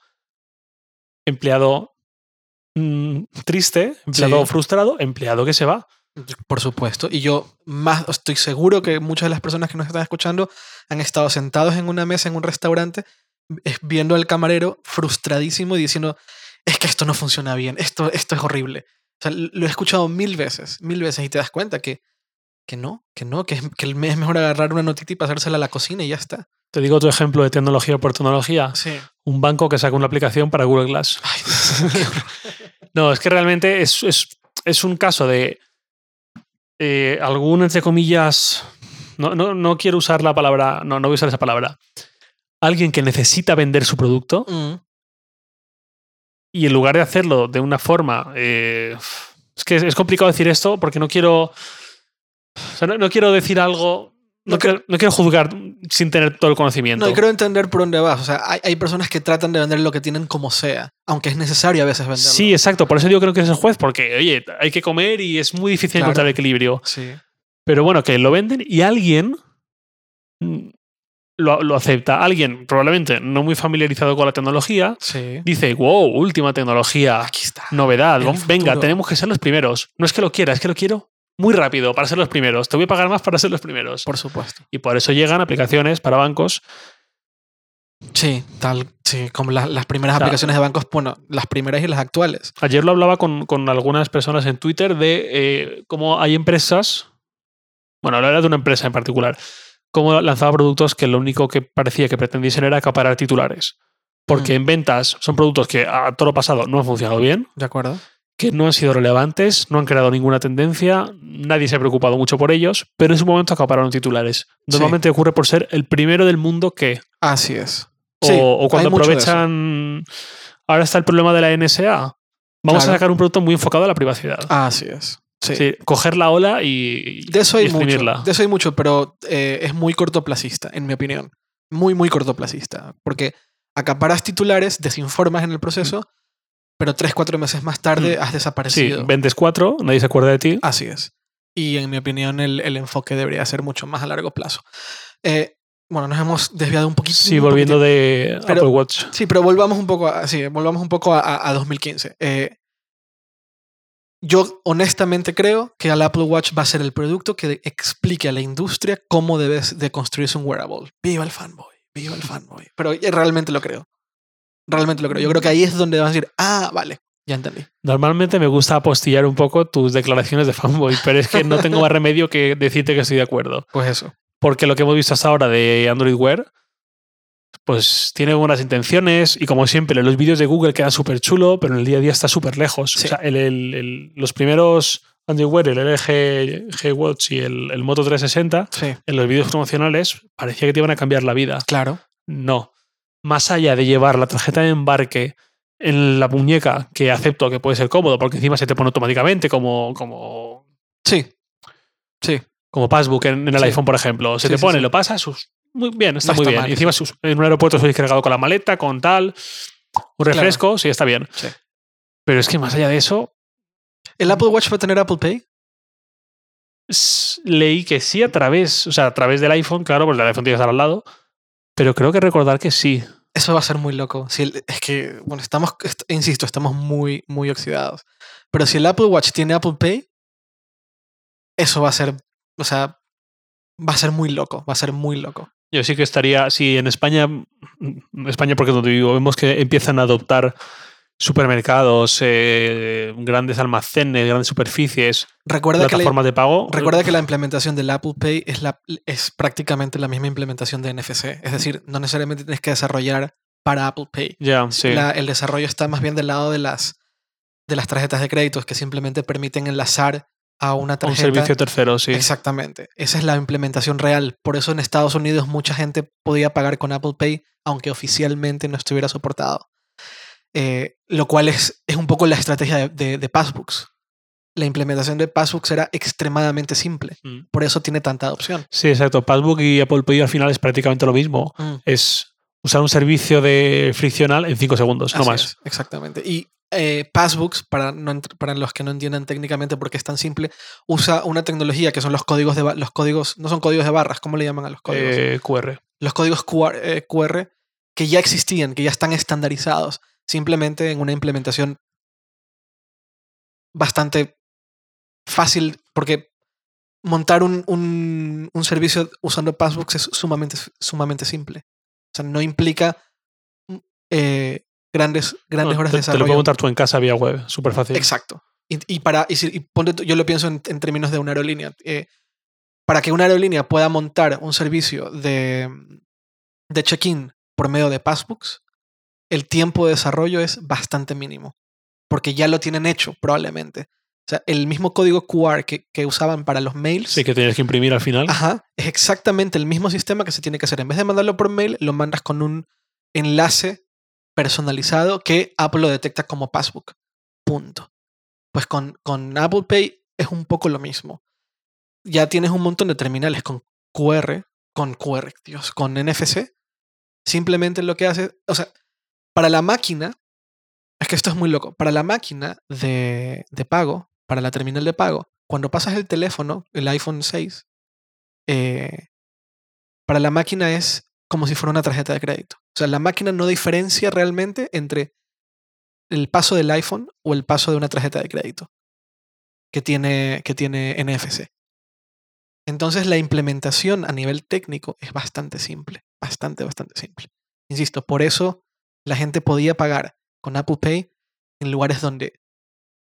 Empleado mm, triste, empleado Sí. frustrado, empleado que se va. Por supuesto. Y yo más estoy seguro que muchas de las personas que nos están escuchando han estado sentados en una mesa en un restaurante viendo al camarero frustradísimo y diciendo, es que esto no funciona bien, esto, esto es horrible. O sea, lo he escuchado mil veces, mil veces y te das cuenta que, que no, que no, que que es mejor agarrar una notita y pasársela a la cocina y ya está. Te digo otro ejemplo de tecnología por tecnología. Sí. Un banco que saca una aplicación para Google Glass. Ay. No, es que realmente es, es, es un caso de eh, algún, entre comillas, no, no, no quiero usar la palabra, no, no voy a usar esa palabra. Alguien que necesita vender su producto Mm, y en lugar de hacerlo de una forma... eh, es que es, es complicado decir esto porque no quiero... o sea, no, no quiero decir algo... No, quiero, no quiero juzgar sin tener todo el conocimiento. No, y creo entender por dónde vas. O sea, hay, hay personas que tratan de vender lo que tienen como sea, aunque es necesario a veces venderlo. Sí, exacto. Por eso yo creo que es el juez, porque, oye, hay que comer y es muy difícil Claro. encontrar el equilibrio. Sí. Pero bueno, que lo venden y alguien lo, lo acepta. Alguien, probablemente no muy familiarizado con la tecnología, Sí. dice, wow, última tecnología, Aquí está. novedad, venga, futuro. tenemos que ser los primeros. No es que lo quiera, es que lo quiero muy rápido para ser los primeros. Te voy a pagar más para ser los primeros. Por supuesto. Y por eso llegan aplicaciones para bancos. Sí, tal, sí, como la- las primeras aplicaciones de bancos, bueno, las primeras y las actuales. Ayer lo hablaba con, con algunas personas en Twitter de eh, cómo hay empresas, bueno, hablaba de una empresa en particular, cómo lanzaba productos que lo único que parecía que pretendiesen era acaparar titulares. Porque Mm. en ventas son productos que a todo lo pasado no han funcionado bien, ¿De acuerdo? Que no han sido relevantes, no han creado ninguna tendencia, nadie se ha preocupado mucho por ellos, pero en su momento acapararon titulares. Normalmente ocurre por ser el primero del mundo que, Así es. o, Sí, o cuando aprovechan, ahora está el problema de la NSA. Vamos Claro. a sacar un producto muy enfocado a la privacidad. Así es. Sí. Sí, coger la ola y, De eso hay mucho. De eso hay mucho, pero eh, es muy cortoplacista, en mi opinión. Muy, muy cortoplacista. Porque acaparas titulares, desinformas en el proceso, pero tres, cuatro meses más tarde has Sí, desaparecido. vendes cuatro, nadie se acuerda de ti. Así es. Y en mi opinión, el, el enfoque debería ser mucho más a largo plazo. Eh, bueno, nos hemos desviado un poquito. Sí, un volviendo poquitín. de Pero- Apple Watch. Sí, pero volvamos un poco a, sí, volvamos un poco a, a- a 2015. Eh, yo honestamente creo que el Apple Watch va a ser el producto que explique a la industria cómo debes de construirse un wearable. Viva el fanboy, viva el fanboy. Pero eh, realmente lo creo. Realmente lo creo. Yo creo que ahí es donde van a decir, ah, vale, ya entendí. Normalmente me gusta apostillar un poco tus declaraciones de fanboy, pero es que no tengo más remedio que decirte que estoy de acuerdo. Pues eso. Porque lo que hemos visto hasta ahora de Android Wear, pues tiene buenas intenciones y como siempre, los vídeos de Google quedan súper chulo, pero en el día a día está súper lejos. Sí. O sea, el- el- el- los primeros Android Wear, el LG G Watch y el, el Moto 360, Sí, en los vídeos promocionales parecía que te iban a cambiar la vida. claro. No. Más allá de llevar la tarjeta de embarque en la muñeca, que acepto que puede ser cómodo, porque encima se te pone automáticamente como, como, Sí. Sí. como passbook en, en el Sí. iPhone, por ejemplo. Se Sí, te pone, sí. lo pasas, sus- muy bien, está No muy está bien. mal, Y encima sus- en un aeropuerto sois cargado con la maleta, con tal, un refresco, sí, está bien. Sí. Pero es que más allá de eso, ¿El Apple Watch va a tener Apple Pay? leí que sí a través, o sea, a través del iPhone, claro, porque el iPhone tiene que estar al lado, pero creo que recordar que sí. Eso va a ser muy loco. Si es que, bueno, estamos, est- insisto, estamos muy, muy oxidados. Pero si el Apple Watch tiene Apple Pay, eso va a ser, o sea, va a ser muy loco, va a ser muy loco. Yo sí que estaría, si en España, mm, España porque es donde vivo, vemos que empiezan a adoptar supermercados, eh, grandes almacenes, grandes superficies, Recuerda que, la, plataformas de pago. recuerda que la implementación del Apple Pay es, la, es prácticamente la misma implementación de NFC. Es decir, no necesariamente tienes que desarrollar para Apple Pay. Ya, sí. La- el desarrollo está más bien del lado de las, de las tarjetas de créditos que simplemente permiten enlazar a una un tarjeta. servicio tercero, sí. Exactamente. Esa es la implementación real. Por eso en Estados Unidos mucha gente podía pagar con Apple Pay, aunque oficialmente no estuviera soportado. Eh, lo cual es, es un poco la estrategia de, de- de Passbooks. La implementación de Passbooks era extremadamente simple. Mm. Por eso tiene tanta adopción. Sí, exacto. Passbook y Apple Pay al final es prácticamente lo mismo. Es usar un servicio de friccional en cinco segundos, no más. es, exactamente. Y eh, Passbooks, para, no para los que no entiendan técnicamente por qué es tan simple, usa una tecnología que son los códigos de los códigos, no son códigos de barras, ¿cómo le llaman a los códigos? Eh, QR. los códigos QR, eh, QR que ya existían, que ya están estandarizados, simplemente en una implementación bastante fácil, porque montar un, un- un servicio usando Passbooks es sumamente, sumamente simple. O sea, no implica mm, eh, grandes, grandes No, horas te, de te lo desarrollo. puedes montar tú en casa vía web, súper fácil. Exacto. Y, y para, y, si- y ponte yo lo pienso en, en términos de una aerolínea. eh, para que una aerolínea pueda montar un servicio de, de check-in por medio de Passbooks, el tiempo de desarrollo es bastante mínimo. Porque ya lo tienen hecho, probablemente. O sea, el mismo código QR que, que usaban para los mails. Sí, que tienes que imprimir al final. Ajá, es exactamente el mismo sistema que se tiene que hacer. En vez de mandarlo por mail, lo mandas con un enlace personalizado que Apple lo detecta como passbook. Punto. Pues con, con Apple Pay es un poco lo mismo. Ya tienes un montón de terminales con QR, con QR, Dios, con NFC. Simplemente lo que hace, o sea, para la máquina, es que esto es muy loco, para la máquina de, de pago, para la terminal de pago, cuando pasas el teléfono, el iPhone 6, eh, para la máquina es como si fuera una tarjeta de crédito. O sea, la máquina no diferencia realmente entre el paso del iPhone o el paso de una tarjeta de crédito que tiene, que tiene NFC. Entonces la implementación a nivel técnico es bastante simple, bastante, bastante simple. Insisto, por eso la gente podía pagar con Apple Pay en lugares donde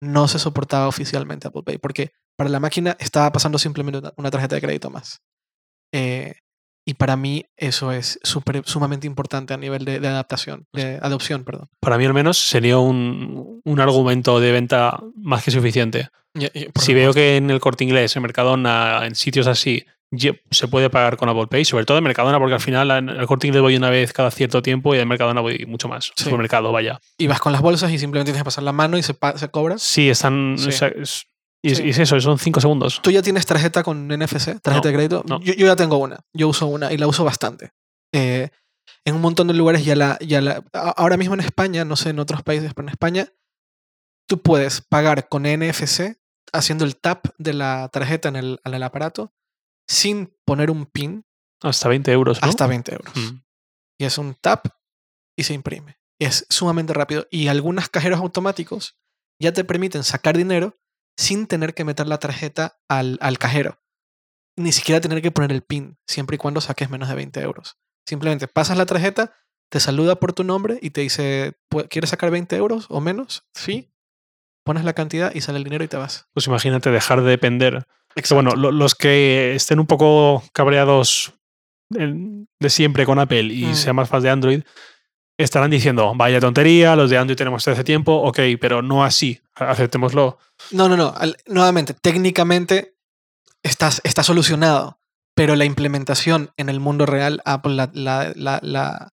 no se soportaba oficialmente Apple Pay, porque para la máquina estaba pasando simplemente una, tarjeta de crédito más. Eh, y para mí eso es súper- sumamente importante a nivel de, de adaptación, de adopción, perdón. Para mí al menos sería un, un argumento de venta más que suficiente. Si veo que en el corte inglés, en Mercadona, en sitios así, se puede pagar con Apple Pay, sobre todo en Mercadona, porque al final el corte inglés voy una vez cada cierto tiempo y en Mercadona voy mucho más. Sí. Supermercado, vaya. Y vas con las bolsas y simplemente tienes que pasar la mano y se, se cobra. Sí, están. Sí. o sea, es- y, es- Sí. y es eso, son cinco segundos. ¿Tú ya tienes tarjeta con NFC, tarjeta No, de crédito? no. Yo, yo ya tengo una, yo uso una y la uso bastante. Eh, En un montón de lugares ya la, ya la... Ahora mismo en España, no sé en otros países, pero en España, tú puedes pagar con NFC haciendo el tap de la tarjeta en el, en el aparato sin poner un pin. Hasta 20 euros. ¿no? Hasta 20 euros. Mm. Y es un tap y se imprime. Y es sumamente rápido. Y algunos cajeros automáticos ya te permiten sacar dinero sin tener que meter la tarjeta al, al cajero. Ni siquiera tener que poner el pin, siempre y cuando saques menos de 20 euros. Simplemente pasas la tarjeta, te saluda por tu nombre y te dice, "¿Pu- ¿quieres sacar 20 euros o menos? Sí. Pones la cantidad y sale el dinero y te vas. Pues imagínate dejar de depender. Exacto. bueno, lo- los que estén un poco cabreados de siempre con Apple y Mm. sean más fans de Android, estarán diciendo, vaya tontería, los de Android tenemos desde hace tiempo, ok, pero no así, aceptémoslo. No, no, no. al- nuevamente, técnicamente estás, está solucionado, pero la implementación en el mundo real, Apple, la, la, la,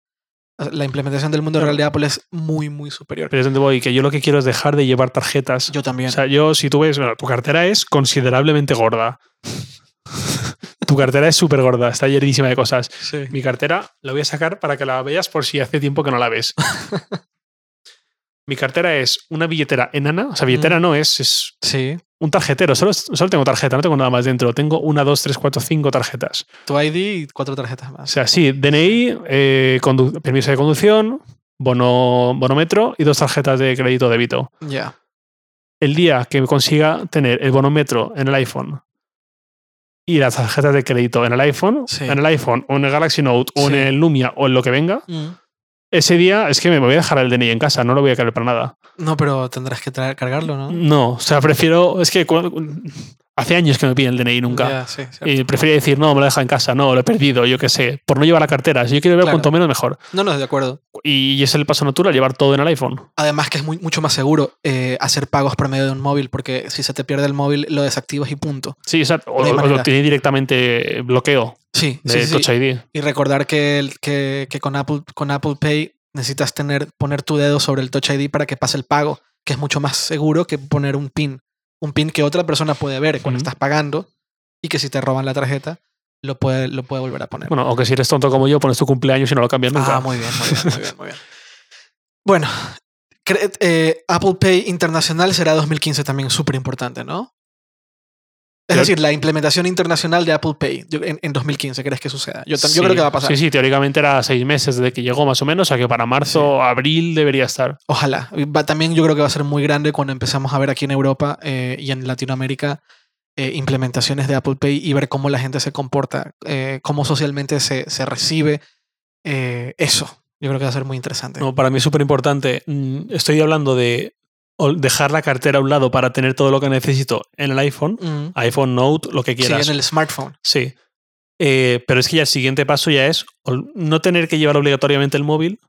la, implementación del mundo real de Apple es muy, muy superior. Pero es donde voy, que yo lo que quiero es dejar de llevar tarjetas. Yo también. O sea, yo, si tú ves, bueno, tu cartera es considerablemente gorda. tu cartera es súper gorda, está llenísima de cosas. sí. Mi cartera la voy a sacar para que la veas por si hace tiempo que no la ves. Mi cartera es una billetera enana, o sea, billetera no es, es Sí. Un tarjetero. Solo, solo tengo tarjeta, no tengo nada más dentro. Tengo una, dos, tres, cuatro, cinco tarjetas. Tu ID y cuatro tarjetas O más. sea, sí, DNI, eh, permiso de conducción, bono, bonometro y dos tarjetas de crédito o débito. Ya. El día que consiga tener el bonometro en el iPhone y las tarjetas de crédito en el iPhone, Sí. en el iPhone o en el Galaxy Note o en el Lumia o en lo que venga, Mm. Ese día es que me voy a dejar el DNI en casa, no lo voy a cargar para nada. No, pero tendrás que traer, cargarlo, ¿no? No, o sea, prefiero. Es que hace años que no me piden el DNI nunca. Sí. Y prefería decir, no, me lo deja en casa, no, lo he perdido, yo qué sé, por no llevar la cartera. Si yo quiero ver Claro. cuanto menos, mejor. No, no, de acuerdo. Y es el paso natural, llevar todo en el iPhone. Además que es muy, mucho más seguro eh, hacer pagos por medio de un móvil, porque si se te pierde el móvil, lo desactivas y punto. Sí, o, sea, o, o lo manera. tiene directamente bloqueo Sí, de sí, sí. Touch ID. Y recordar que, que, que con, Apple, con Apple Pay necesitas tener, poner tu dedo sobre el Touch ID para que pase el pago, que es mucho más seguro que poner un PIN. Un PIN que otra persona puede ver cuando estás pagando y que si te roban la tarjeta, lo puede, lo puede volver a poner. Bueno, aunque si eres tonto como yo, pones tu cumpleaños y no lo cambias nunca. Ah, muy bien, muy bien, muy bien, muy bien. Bueno, eh, Apple Pay internacional será 2015 también súper importante, ¿no? Es decir, la implementación internacional de Apple Pay en, en 2015, ¿crees que suceda? Yo, Sí, creo que va a pasar. Sí, sí, teóricamente era seis meses desde que llegó más o menos, o sea que para marzo, abril debería estar. Ojalá. Va- también yo creo que va a ser muy grande cuando empezamos a ver aquí en Europa eh, y en Latinoamérica eh, implementaciones de Apple Pay y ver cómo la gente se comporta, eh, cómo socialmente se, se recibe eh, eso. Yo creo que va a ser muy interesante. No, para mí es súper importante. Mm, Estoy hablando de dejar la cartera a un lado para tener todo lo que necesito en el iPhone, Mm. iPhone Note, lo que Sí, quieras. en el smartphone. Sí. Eh, pero es que ya el siguiente paso ya es no tener que llevar obligatoriamente el móvil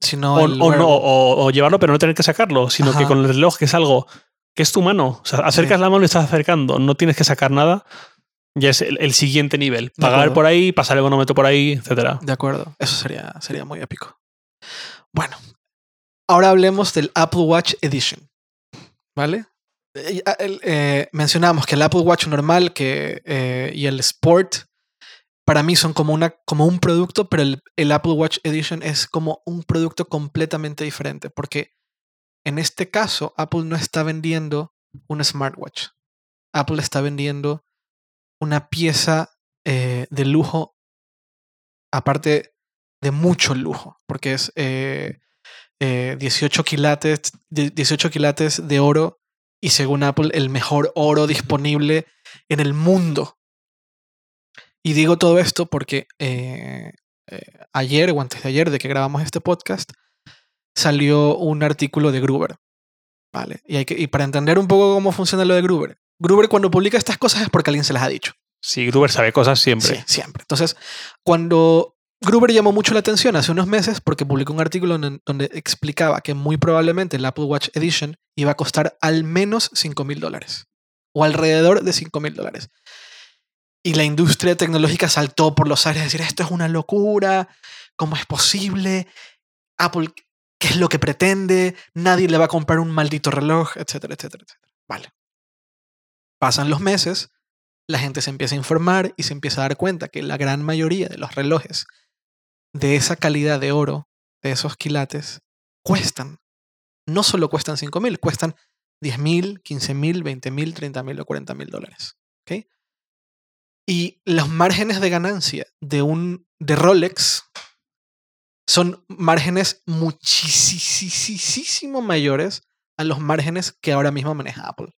Sino o, el o no, o, o llevarlo pero no tener que sacarlo, sino que con el reloj, que es algo que es tu mano, o sea, acercas Sí. la mano y estás acercando, no tienes que sacar nada, ya es el, el siguiente nivel. Pagar por ahí, pasar el bonómetro por ahí, etcétera. De acuerdo. Eso sería, sería muy épico. Bueno, ahora hablemos del Apple Watch Edition. ¿Vale? Eh, el, eh, mencionamos que el Apple Watch normal que, eh, y el Sport para mí son como, una, como un producto, pero el, el Apple Watch Edition es como un producto completamente diferente, porque en este caso Apple no está vendiendo un smartwatch. Apple está vendiendo una pieza eh, de lujo, aparte de mucho lujo, porque es eh, 18, quilates, die- 18 quilates de oro y según Apple el mejor oro disponible en el mundo. Y digo todo esto porque eh, eh, ayer o antes de ayer de que grabamos este podcast salió un artículo de Gruber. ¿Vale? Y, hay que, y para entender un poco cómo funciona lo de Gruber, Gruber cuando publica estas cosas es porque alguien se las ha dicho. Sí, Gruber sabe cosas siempre. Sí, siempre. Entonces, cuando Gruber llamó mucho la atención hace unos meses porque publicó un artículo donde explicaba que muy probablemente el Apple Watch Edition iba a costar al menos 5 mil dólares o alrededor de 5 mil dólares. Y la industria tecnológica saltó por los aires a decir, esto es una locura, ¿cómo es posible? Apple, ¿qué es lo que pretende? Nadie le va a comprar un maldito reloj, etcétera, etcétera, etcétera. Vale. Pasan los meses, la gente se empieza a informar y se empieza a dar cuenta que la gran mayoría de los relojes de esa calidad de oro, de esos quilates, cuestan. No solo cuestan 5 mil, cuestan 10 mil, 15 mil, 20 mil, 30 mil o 40 mil dólares. ¿ok? Y los márgenes de ganancia de un de Rolex son márgenes muchísimo mayores a los márgenes que ahora mismo maneja Apple.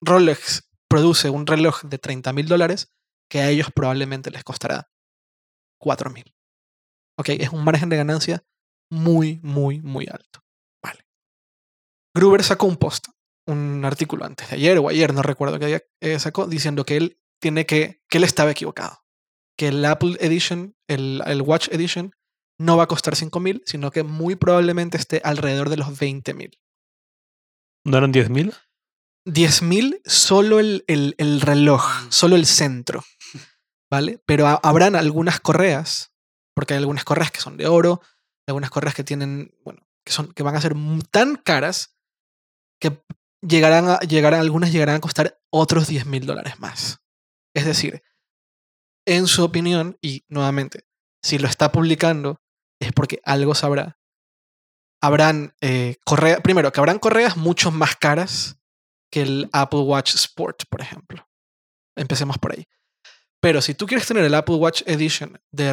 Rolex produce un reloj de 30 mil dólares que a ellos probablemente les costará 4 mil. Ok, es un margen de ganancia muy, muy, muy alto. Vale. Gruber sacó un post, un artículo antes de ayer o ayer, no recuerdo que eh, sacó, diciendo que él tiene que, que él estaba equivocado. Que el Apple Edition, el, el Watch Edition, no va a costar 5.000, sino que muy probablemente esté alrededor de los 20.000. ¿No eran 10.000? 10.000 solo el, el, el, reloj, mm. solo el centro, ¿vale? Pero habrán algunas correas, porque hay algunas correas que son de oro, algunas correas que tienen, bueno, que, son, que van a ser tan caras que llegarán a, llegarán, algunas llegarán a costar otros 10.000 dólares más. Es decir, en su opinión, y nuevamente, si lo está publicando, es porque algo sabrá. Habrán eh, correas, primero, que habrán correas mucho más caras que el Apple Watch Sport, por ejemplo. Empecemos por ahí. Pero si tú quieres tener el Apple Watch Edition de,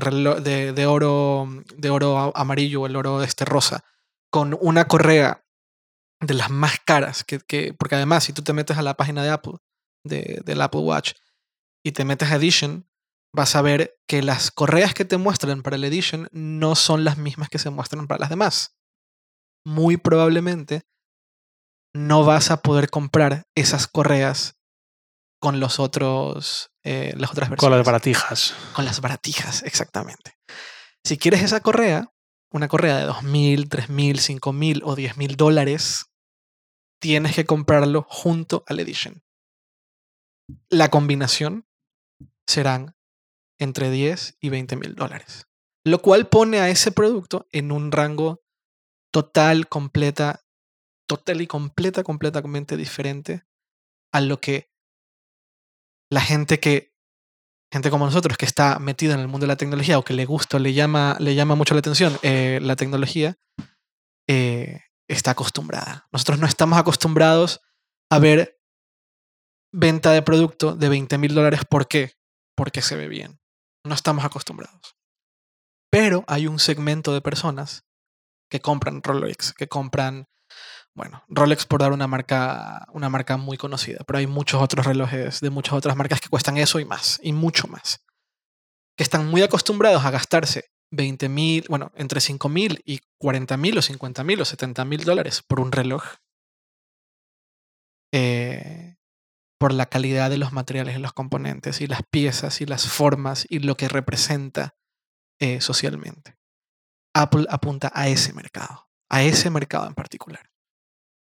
oro, de oro amarillo o el oro este rosa, con una correa de las más caras, que, porque además si tú te metes a la página de Apple, de, del Apple Watch, y te metes a Edition, vas a ver que las correas que te muestran para el Edition no son las mismas que se muestran para las demás. Muy probablemente no vas a poder comprar esas correas con los otros, eh, las otras versiones. Con las baratijas. Con las baratijas, exactamente. Si quieres esa correa, una correa de 2.000, 3.000, 5.000 o 10.000 dólares, tienes que comprarlo junto al Edition. La combinación serán entre 10 y 20 mil dólares. Lo cual pone a ese producto en un rango total, completa, total y completa, completamente diferente a lo que la gente que, gente como nosotros, que está metida en el mundo de la tecnología o que le gusta, le llama, le llama mucho la atención eh, la tecnología, eh, está acostumbrada. Nosotros no estamos acostumbrados a ver venta de producto de 20 mil dólares. ¿Por qué? Porque se ve bien. No estamos acostumbrados. Pero hay un segmento de personas que compran Rolex, que compran, bueno, Rolex por dar una marca, una marca muy conocida, pero hay muchos otros relojes de muchas otras marcas que cuestan eso y más, y mucho más. Que están muy acostumbrados a gastarse 20 mil, bueno, entre 5 mil y 40 mil o 50 mil o 70 mil dólares por un reloj. Eh, por la calidad de los materiales y los componentes y las piezas y las formas y lo que representa eh, socialmente. Apple apunta a ese mercado, a ese mercado en particular.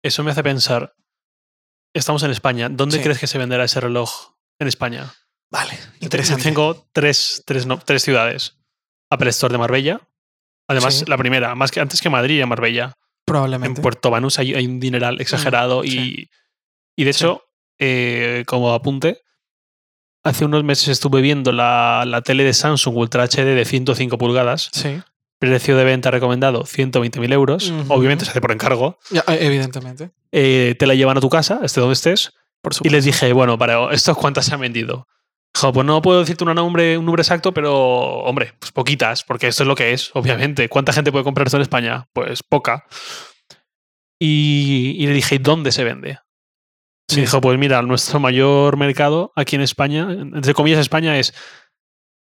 Eso me hace pensar, estamos en España, ¿dónde crees que se venderá ese reloj en España? Vale, interesante. Tengo tres, tres, tres ciudades. Apple Store de Marbella. Además, la primera, más que antes que Madrid y Marbella. Probablemente. En Puerto Banús hay, un dineral exagerado mm, y, y de hecho eh, como apunte, hace unos meses estuve viendo la, tele de Samsung Ultra HD de 105 pulgadas. Sí. Precio de venta recomendado 120.000 euros. Obviamente se hace por encargo. Eh, evidentemente. Eh, te la llevan a tu casa, esté donde estés. y les dije, bueno, para estos cuántas se han vendido. Dijo, pues no puedo decirte un nombre, un número exacto, pero hombre, pues poquitas, porque esto es lo que es, obviamente. ¿Cuánta gente puede comprar esto en España? Pues poca. Y, y le dije, ¿dónde se vende? Sí. dijo, pues mira, nuestro mayor mercado aquí en España, entre comillas España, es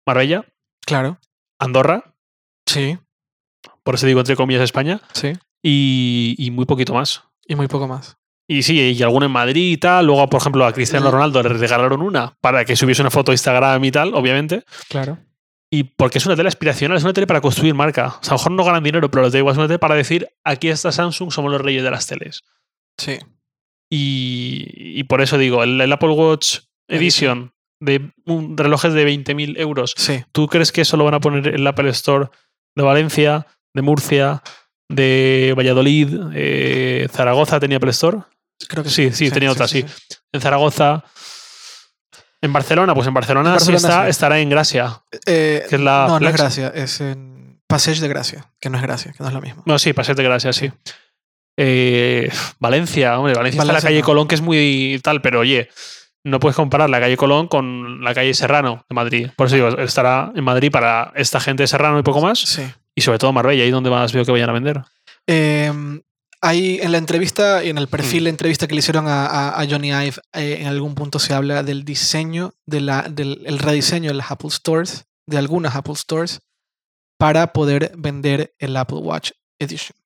Marbella. Claro. Andorra. Sí. Por eso digo entre comillas España. Sí. Y, muy poquito más. Y muy poco más. Y sí, y alguno en Madrid y tal. Luego, por ejemplo, a Cristiano Ronaldo le regalaron una para que subiese una foto a Instagram y tal, obviamente. Claro. Y porque es una tele aspiracional, es una tele para construir marca. O sea, a lo mejor no ganan dinero, pero los da igual, es una tele para decir, aquí está Samsung, somos los reyes de las teles. Sí. Y, por eso digo, el, Apple Watch Edition de relojes de 20.000 euros, ¿tú crees que eso lo van a poner en el Apple Store de Valencia, de Murcia, de Valladolid, eh, Zaragoza tenía Apple Store? Creo que sí. Sí, tenía otra, sí, En Zaragoza. En Barcelona, pues en Barcelona, estará en Gracia. Eh, que es la no, no es Gracia, es en Passage de Gracia, que no es Gracia, que no es lo mismo. No, sí, Passage de Gracia, sí. Eh, Valencia, hombre, Valencia, está la calle Colón, que es muy tal, pero oye, no puedes comparar la calle Colón con la calle Serrano de Madrid. Por eso digo, estará en Madrid para esta gente de Serrano y poco más. Sí. Y sobre todo Marbella, ahí donde más veo que vayan a vender. Eh, Ahí en la entrevista, en el perfil de entrevista que le hicieron a, Johnny Ive, eh, en algún punto se habla del diseño, de la, del el rediseño de las Apple Stores, de algunas Apple Stores, para poder vender el Apple Watch Edition.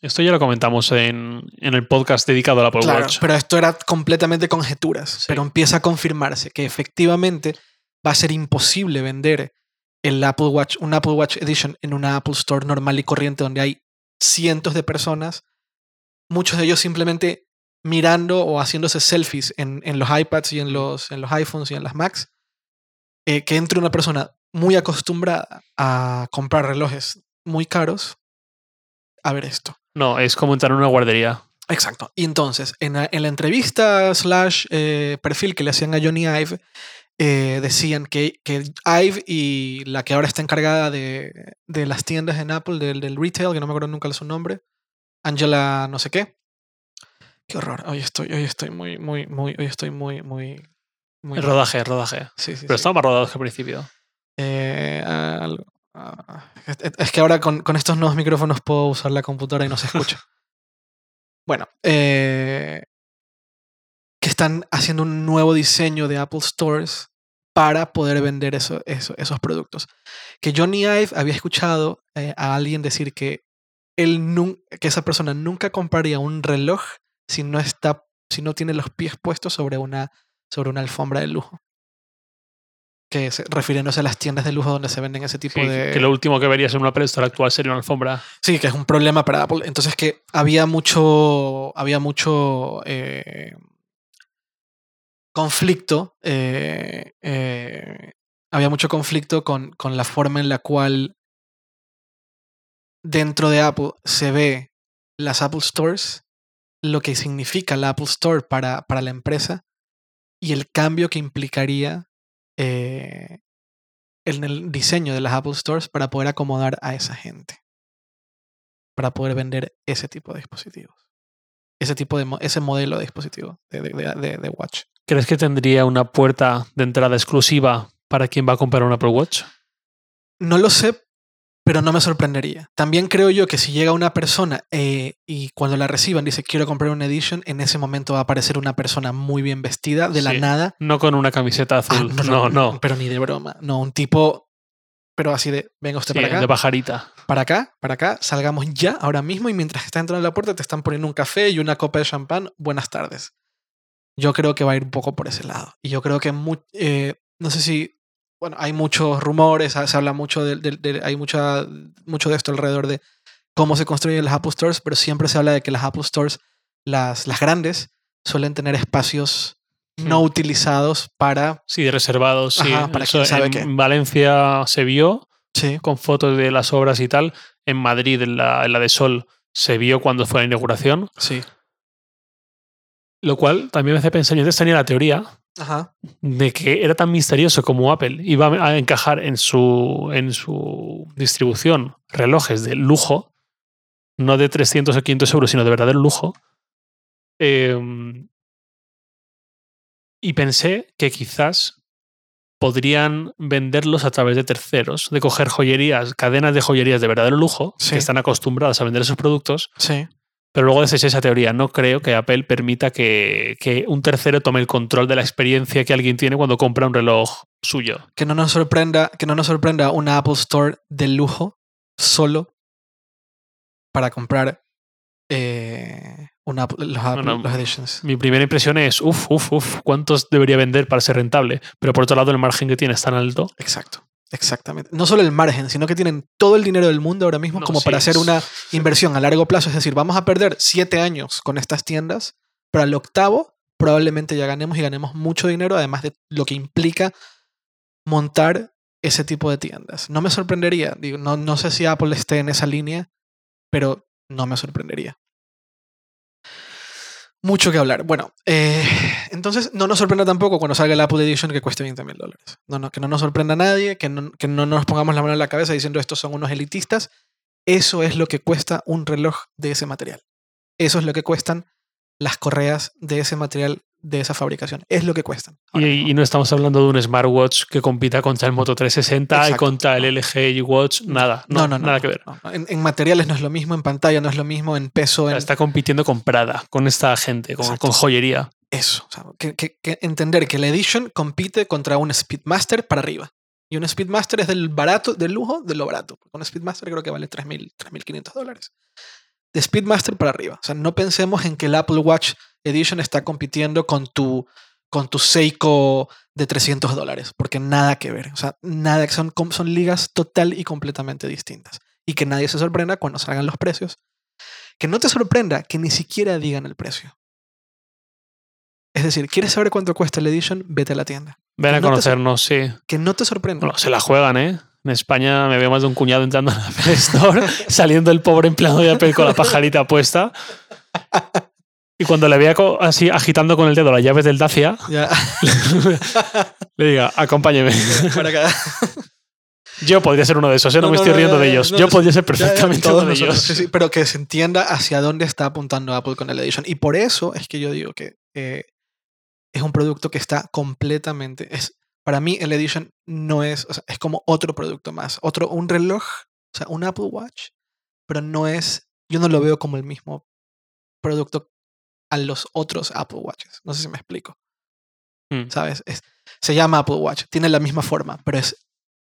Esto ya lo comentamos en, el podcast dedicado al Apple claro, Watch. Pero esto era completamente conjeturas. Pero empieza a confirmarse que efectivamente va a ser imposible vender el Apple Watch, un Apple Watch Edition en una Apple Store normal y corriente donde hay cientos de personas, muchos de ellos simplemente mirando o haciéndose selfies en, los iPads y en los, en los iPhones y en las Macs, eh, que entre una persona muy acostumbrada a comprar relojes muy caros a ver esto. No, es como entrar en una guardería. Exacto. Y entonces, en la, entrevista slash eh, perfil que le hacían a Johnny Ive, eh, decían que, que Ive y la que ahora está encargada de, de las tiendas en Apple, del, del, retail, que no me acuerdo nunca su nombre, Angela no sé qué. Qué horror. Hoy estoy, hoy estoy muy, muy, muy, hoy estoy muy, muy... muy rodaje, rodaje. Sí, sí, Pero estaba más rodado que al principio. Eh, ah, es que ahora con, con, estos nuevos micrófonos puedo usar la computadora y no se escucha. bueno, eh, que están haciendo un nuevo diseño de Apple Stores para poder vender eso, esos productos. Que Johnny Ive había escuchado eh, a alguien decir que, él que esa persona nunca compraría un reloj si no, está, si no tiene los pies puestos sobre una, sobre una alfombra de lujo. Que refiriéndose a las tiendas de lujo donde se venden ese tipo de. Que lo último que verías en una Apple Store actual sería una alfombra. Sí, que es un problema para Apple. Entonces que había mucho. Había mucho. Eh, conflicto, eh, eh, había mucho conflicto con, con, la forma en la cual dentro de Apple se ve las Apple Stores, lo que significa la Apple Store para, para la empresa y el cambio que implicaría eh, en el diseño de las Apple Stores para poder acomodar a esa gente, para poder vender ese tipo de dispositivos, ese tipo de ese modelo de dispositivo de, de watch. ¿Crees que tendría una puerta de entrada exclusiva para quien va a comprar un Apple Watch? No lo sé, pero no me sorprendería. También creo yo que si llega una persona eh, y cuando la reciban dice quiero comprar una edition, en ese momento va a aparecer una persona muy bien vestida de la nada. No con una camiseta ah, azul. no, no, Pero ni de broma. No, un tipo, pero así de, venga usted para acá. De pajarita. Para acá, para acá, salgamos ya, ahora mismo, y mientras está entrando a la puerta te están poniendo un café y una copa de champán. Buenas tardes yo creo que va a ir un poco por ese lado. Y yo creo que, eh, no sé si, bueno, hay muchos rumores, se habla mucho de, hay mucha, mucho de esto alrededor de cómo se construyen las Apple Stores, pero siempre se habla de que las Apple Stores, las, las grandes, suelen tener espacios no hmm. utilizados para... Sí, reservados, sí. para quien sabe en Valencia se vio sí. con fotos de las obras y tal. En Madrid, en la, en la de Sol, se vio cuando fue la inauguración. Sí. Lo cual también me hace pensar, yo antes tenía la teoría de que era tan misterioso como Apple iba a encajar en su, en su distribución relojes de lujo, no de 300 o 500 euros, sino de verdadero lujo. Em, y pensé que quizás podrían venderlos a través de terceros, de coger joyerías, cadenas de joyerías de verdadero lujo, que están acostumbradas a vender esos productos, sí. Pero luego deseché esa teoría. No creo que Apple permita que, un tercero tome el control de la experiencia que alguien tiene cuando compra un reloj suyo. Que no nos sorprenda, que no nos sorprenda una Apple Store de lujo solo para comprar eh, una, los, Apple, Editions. Mi primera impresión es, uff, uff, uff, ¿cuántos debería vender para ser rentable? Pero por otro lado, el margen que tiene es tan alto. Exacto. Exactamente. No solo el margen, sino que tienen todo el dinero del mundo ahora mismo como para hacer una inversión a largo plazo. Es decir, vamos a perder siete años con estas tiendas, pero al octavo probablemente ya ganemos y ganemos mucho dinero, además de lo que implica montar ese tipo de tiendas. No me sorprendería. Digo, no, no sé si Apple esté en esa línea, pero no me sorprendería. Mucho que hablar. Bueno, eh, entonces no nos sorprenda tampoco cuando salga el Apple Edition que cueste 20 mil dólares. No, no, que no nos sorprenda a nadie, que no, que no nos pongamos la mano en la cabeza diciendo estos son unos elitistas. Eso es lo que cuesta un reloj de ese material. Eso es lo que cuestan las correas de ese material de esa fabricación. Es lo que cuestan. Y, no estamos hablando de un smartwatch que compita contra el Moto 360 y contra el LG Watch, nada. No, no, nada que ver. En, materiales no es lo mismo, en pantalla no es lo mismo, en peso. Está compitiendo con Prada, con esta gente, con, joyería. Eso. que, entender que la Edition compite contra un Speedmaster para arriba. Y un Speedmaster es del barato, del lujo, de lo barato. Un Speedmaster creo que vale 3.500 dólares de Speedmaster para arriba. O sea, no pensemos en que el Apple Watch Edition está compitiendo con tu, con tu Seiko de 300 dólares, porque nada que ver. O sea, nada, son, son ligas total y completamente distintas. Y que nadie se sorprenda cuando salgan los precios. Que no te sorprenda que ni siquiera digan el precio. Es decir, ¿quieres saber cuánto cuesta el Edition? Vete a la tienda. Ven a conocernos, sí. Que no te sorprenda. Bueno, se la juegan, ¿eh? En España me veo más de un cuñado entrando en la Apple Store, saliendo el pobre empleado de Apple con la pajarita puesta. Y cuando le vea así agitando con el dedo las llaves del Dacia, le diga, acompáñeme. Yo podría ser uno de esos, ¿eh? no, me estoy riendo de ellos. Yo podría ser perfectamente uno de ellos. pero que se entienda hacia dónde está apuntando Apple con el Edition. Y por eso es que yo digo que eh, es un producto que está completamente. Es, para mí, el Edition no es. es como otro producto más. Otro, un reloj, o sea, un Apple Watch, pero no es. Yo no lo veo como el mismo producto a los otros Apple Watches. No sé si me explico. Mm. ¿Sabes? se llama Apple Watch, tiene la misma forma, pero es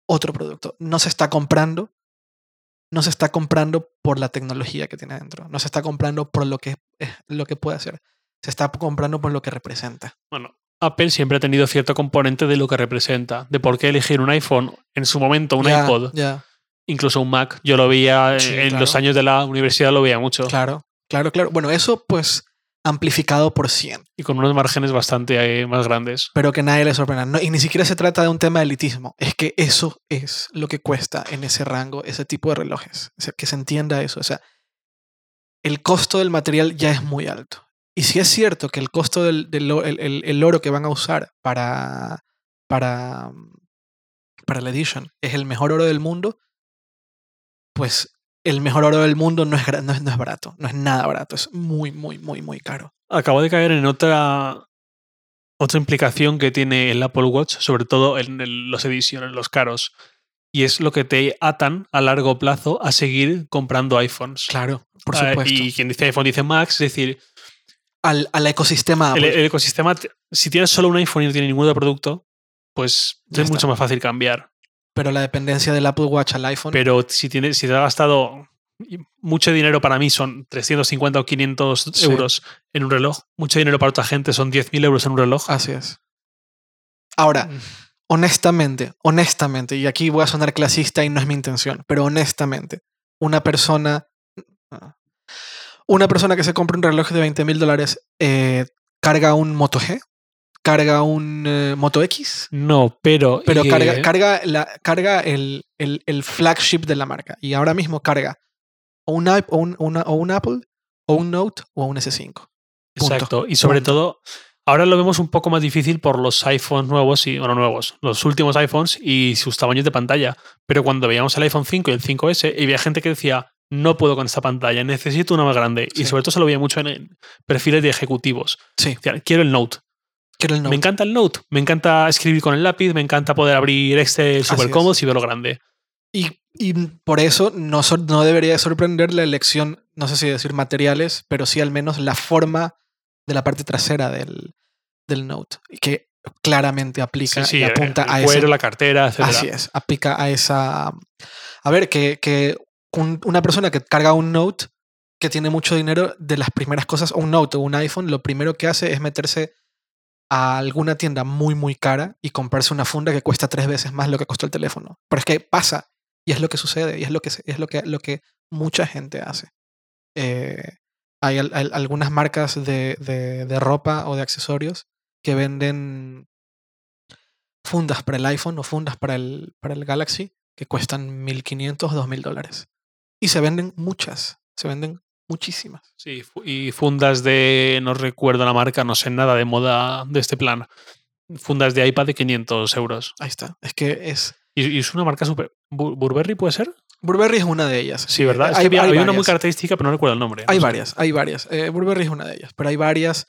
otro producto. No se está comprando. No se está comprando por la tecnología que tiene dentro. No se está comprando por lo que, lo que puede hacer. Se está comprando por lo que representa. Bueno, Apple siempre ha tenido cierto componente de lo que representa. De por qué elegir un iPhone, en su momento un iPod, incluso un Mac. Yo lo veía en los años de la universidad, lo veía mucho. Claro, claro, claro. Bueno, eso pues amplificado por 100. Y con unos márgenes bastante eh, más grandes. Pero que nadie le sorprenda. y ni siquiera se trata de un tema de elitismo. Es que eso es lo que cuesta en ese rango, ese tipo de relojes. O sea, que se entienda eso. O sea, el costo del material ya es muy alto. Y si es cierto que el costo del, el, oro que van a usar para, para, para la edition es el mejor oro del mundo, pues el mejor oro del mundo no es, no es, barato, no es nada barato, es muy, muy, muy, muy caro. Acabo de caer en otra, otra implicación que tiene el Apple Watch, sobre todo en los ediciones, los caros, y es lo que te atan a largo plazo a seguir comprando iPhones. Claro, por ah, supuesto. y quien dice iPhone dice Max, es decir... Al, ecosistema El, ecosistema, si tienes solo un iPhone y no tienes ningún otro producto, pues es mucho más fácil cambiar. Pero la dependencia del Apple Watch al iPhone. Pero si, tienes, si te ha gastado mucho dinero para mí son 350 o 500 euros en un reloj. Mucho dinero para otra gente son 10.000 euros en un reloj. Así es. Ahora, mm. honestamente, honestamente, y aquí voy a sonar clasista y no es mi intención, pero honestamente, una persona, una persona que se compra un reloj de 20 mil dólares eh, carga un Moto G carga un eh, Moto X. No, pero. Pero carga, carga, la, carga el, el, flagship de la marca. Y ahora mismo carga o un, o un, o un Apple, o un Note, o un S5. Exacto. Y sobre todo, ahora lo vemos un poco más difícil por los iPhones nuevos y, bueno, nuevos, los últimos iPhones y sus tamaños de pantalla. Pero cuando veíamos el iPhone 5 y el 5S, y había gente que decía, no puedo con esta pantalla, necesito una más grande. Y sobre todo se lo veía mucho en perfiles de ejecutivos. Sí. quiero el Note. Me encanta el Note, me encanta escribir con el lápiz, me encanta poder abrir Excel súper cómodo y verlo grande. Y, y, por eso no, no debería sorprender la elección, no sé si decir materiales, pero sí al menos la forma de la parte trasera del, del Note, que claramente aplica y apunta a cuero, la cartera, etc. Así es, aplica a esa... A ver, que, que una persona que carga un Note que tiene mucho dinero, de las primeras cosas, un Note o un iPhone, lo primero que hace es meterse a alguna tienda muy, muy cara y comprarse una funda que cuesta tres veces más lo que costó el teléfono. Pero es que pasa y es lo que sucede y es lo que, es lo que, lo que mucha gente hace. Eh, hay, algunas marcas de, de, ropa o de accesorios que venden fundas para el iPhone o fundas para el, para el Galaxy que cuestan 1.500 o 2.000 dólares. Y se venden muchas, se venden Muchísimas. Sí, y fundas de, no recuerdo la marca, no sé nada de moda de este plan. Fundas de iPad de 500 euros. Ahí está. Es que es... Y, es una marca súper... ¿Burberry puede ser? Burberry es una de ellas. Sí, ¿verdad? hay, una muy característica, pero no recuerdo el nombre. Hay varias, hay varias. Eh, Burberry es una de ellas, pero hay varias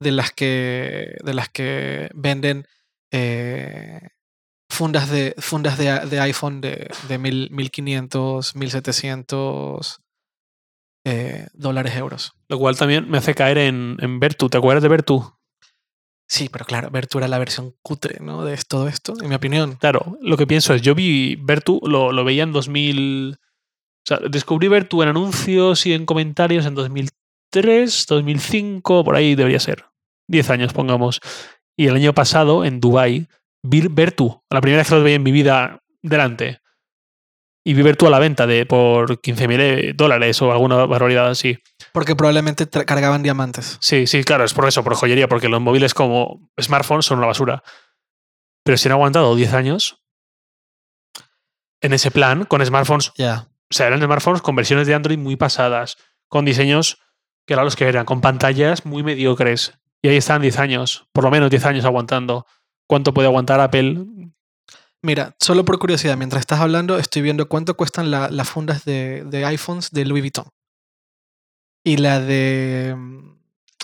de las que, de las que venden eh, fundas de, fundas de, iPhone de, de 1500, 1700 eh, dólares, euros. Lo cual también me hace caer en, en Vertu. ¿Te acuerdas de Vertu? Sí, pero claro, Vertu era la versión cutre, ¿no? De todo esto, en mi opinión. Claro, lo que pienso es, yo vi Vertu, lo, lo veía en 2000... O sea, descubrí Vertu en anuncios y en comentarios en 2003, 2005, por ahí debería ser. 10 años, pongamos. Y el año pasado, en Dubai vi Vertu, la primera vez que lo veía en mi vida delante. Y vi Vertu a la venta de por 15.000 eh, dólares o alguna barbaridad así. Porque probablemente cargaban diamantes. Sí, sí, claro, es por eso, por joyería, porque los móviles como smartphones son una basura. Pero si han aguantado 10 años en ese plan, con smartphones. Ya. O sea, eran smartphones con versiones de Android muy pasadas, con diseños que eran los que eran, con pantallas muy mediocres. Y ahí están 10 años, por lo menos 10 años aguantando. ¿Cuánto puede aguantar Apple? Mira, solo por curiosidad, mientras estás hablando, estoy viendo cuánto cuestan las fundas de, de, iPhones de Louis Vuitton. Y la de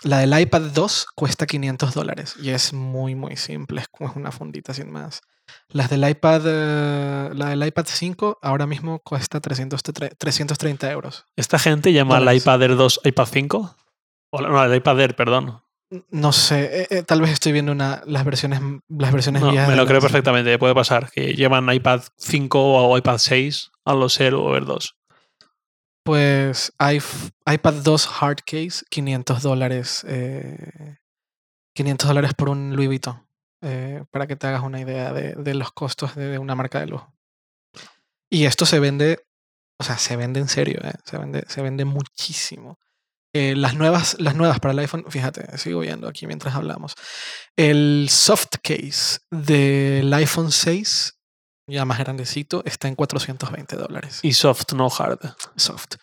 la del iPad 2 cuesta 500 dólares. Y es muy, muy simple. Es una fundita sin más. Las del iPad, eh, la del iPad 5 ahora mismo cuesta 330 euros. ¿Esta gente llama al iPad Air 2 iPad 5? O no, el iPad Air, perdón. No sé, eh, eh, tal vez estoy viendo una, las versiones, las versiones no, Me lo creo perfectamente, puede pasar. Que llevan iPad 5 o iPad 6 a los Air o Air 2. Pues iPad 2 hard case, 500 dólares. 500 dólares por un Louis Vuitton. Eh, para que te hagas una idea de, los costos de, una marca de lujo. Y esto se vende, o sea, se vende en serio, ¿eh? se, vende, se vende muchísimo. Eh, las, nuevas, las nuevas para el iPhone, fíjate, sigo viendo aquí mientras hablamos. El soft case del iPhone 6, ya más grandecito, está en 420 dólares. Y soft, no hard. Soft.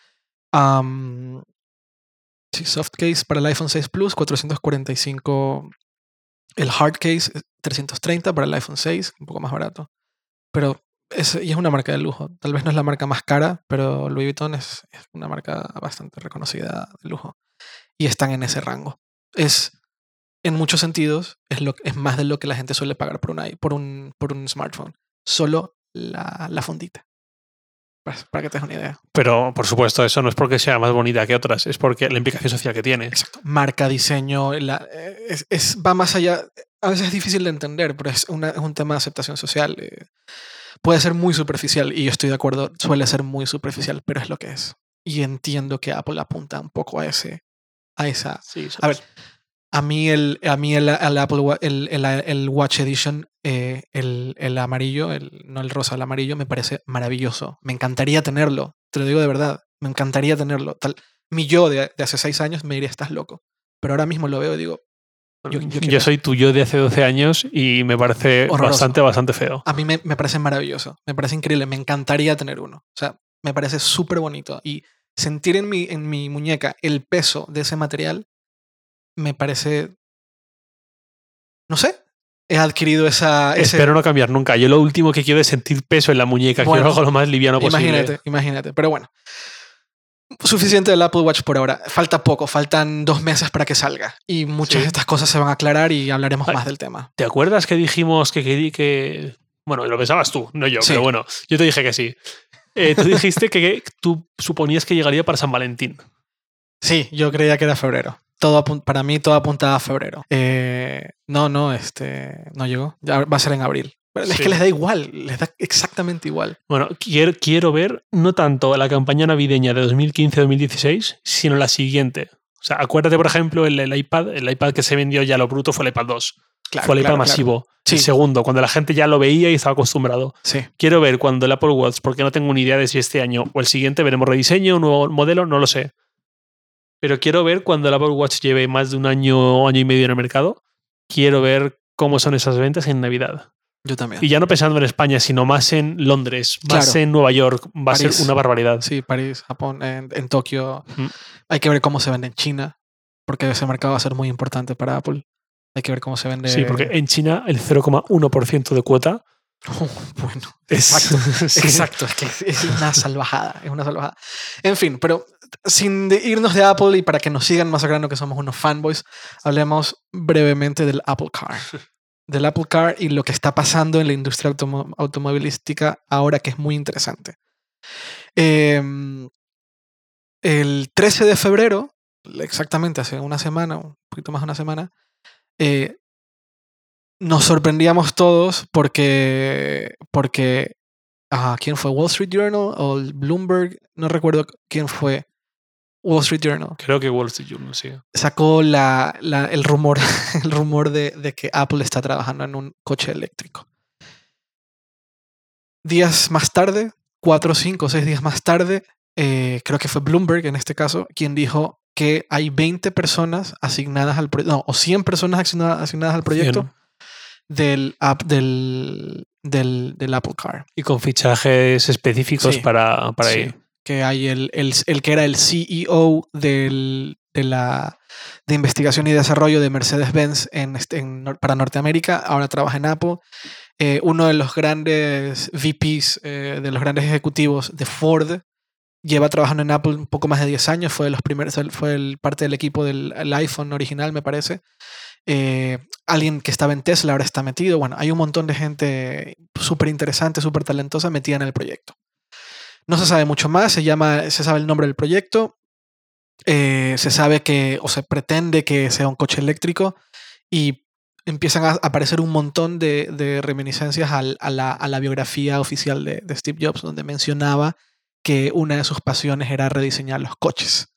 sí, soft case para el iPhone 6 Plus, 445 el hard case, 330 para el iPhone 6, un poco más barato. Pero es, y es una marca de lujo. Tal vez no es la marca más cara, pero Louis Vuitton es, una marca bastante reconocida de lujo. Y están en ese rango. Es, en muchos sentidos, es, lo, es más de lo que la gente suele pagar por un, por un, por un smartphone. Solo la, la fundita. Pues, para que te una idea. Pero, por supuesto, eso no es porque sea más bonita que otras, es porque la implicación social que tiene. Exacto. Marca, diseño, eh, es, va más allá. A veces es difícil de entender, pero es, una, es un tema de aceptación social. Eh, puede ser muy superficial, y yo estoy de acuerdo, suele ser muy superficial, pero es lo que es. Y entiendo que Apple apunta un poco a ese. A esa. Sí, a ver, a mí el, a mí el, Apple el, el, Watch Edition, eh, el, el, amarillo, el, no el rosa, el amarillo, me parece maravilloso. Me encantaría tenerlo, te lo digo de verdad, me encantaría tenerlo. Tal, mi yo de, hace seis años me diría, estás loco. Pero ahora mismo lo veo y digo... Yo, soy tu yo de hace 12 años y me parece bastante, bastante feo. A mí me, me parece maravilloso, me parece increíble, me encantaría tener uno. O sea, me parece súper bonito. Y sentir en mi, en mi muñeca el peso de ese material me parece. No sé. He adquirido esa. Espero no cambiar nunca. Yo lo último que quiero es sentir peso en la muñeca. quiero algo lo más liviano posible. Imagínate, imagínate. Pero bueno. Suficiente del Apple Watch por ahora. Falta poco, faltan dos meses para que salga. Y muchas de estas cosas se van a aclarar y hablaremos más del tema. ¿Te acuerdas que dijimos que quería que. Bueno, lo pensabas tú, no yo, pero bueno, yo te dije que sí. Eh, tú dijiste que tú suponías que llegaría para San Valentín. Sí, yo creía que era febrero todo para mí todo apunta a febrero. Eh, no, no, este, no llegó. Ya va a ser en abril. Es que les da igual, les da exactamente igual. Bueno, quiero, quiero ver no tanto la campaña navideña de 2015-2016, sino la siguiente. O sea, acuérdate, por ejemplo, el, el, iPad, el iPad que se vendió ya lo bruto fue el iPad 2. fue el iPad masivo. El segundo, cuando la gente ya lo veía y estaba acostumbrado. Sí. Quiero ver cuando el Apple Watch, porque no tengo ni idea de si este año o el siguiente veremos rediseño, un nuevo modelo, no lo sé. Pero quiero ver cuando el Apple Watch lleve más de un año, año y medio en el mercado, quiero ver cómo son esas ventas en Navidad. Yo también. Y ya no pensando en España, sino más en Londres, más en Nueva York, va a ser una barbaridad. Sí, París, Japón, en, Tokio. Hay que ver cómo se vende en China, porque ese mercado va a ser muy importante para Apple. Hay que ver cómo se vende. Sí, porque en China el 0,1% de cuota. bueno, exacto. Exacto, es que es una salvajada, es una salvajada. En fin, pero sin irnos de Apple y para que nos sigan más masacrando que somos unos fanboys, hablemos brevemente del Apple Car. Del Apple Car y lo que está pasando en la industria automovilística ahora que es muy interesante. Em, el 13 de febrero, exactamente hace una semana, un poquito más de una semana, eh, nos sorprendíamos todos porque, porque ¿quién fue? ¿Wall Street Journal o Bloomberg? No recuerdo quién fue. Wall Street Journal. Creo que Wall Street Journal, sí. Sacó la, el rumor, el rumor de, de, que Apple está trabajando en un coche eléctrico. Días más tarde, cuatro, cinco, seis días más tarde, eh, creo que fue Bloomberg en este caso, quien dijo que hay 20 personas asignadas al proyecto, no, o 100 personas asignadas, al proyecto del, app, del, del, del, Apple Car. Y con fichajes específicos para, para sí que hay el, el, que era el CEO de la de investigación y desarrollo de Mercedes-Benz en, este, para Norteamérica, ahora trabaja en Apple. Eh, uno de los grandes VPs, eh, de los grandes ejecutivos de Ford, lleva trabajando en Apple un poco más de 10 años, fue, de los primeros, fue el, parte del equipo del iPhone original, me parece. Eh, alguien que estaba en Tesla ahora está metido. Bueno, hay un montón de gente súper interesante, súper talentosa metida en el proyecto. No se sabe mucho más, se, llama, se sabe el nombre del proyecto, eh, se sabe que, o se pretende que sea un coche eléctrico y empiezan a aparecer un montón de, reminiscencias a, la, biografía oficial de, Steve Jobs, donde mencionaba que una de sus pasiones era rediseñar los coches.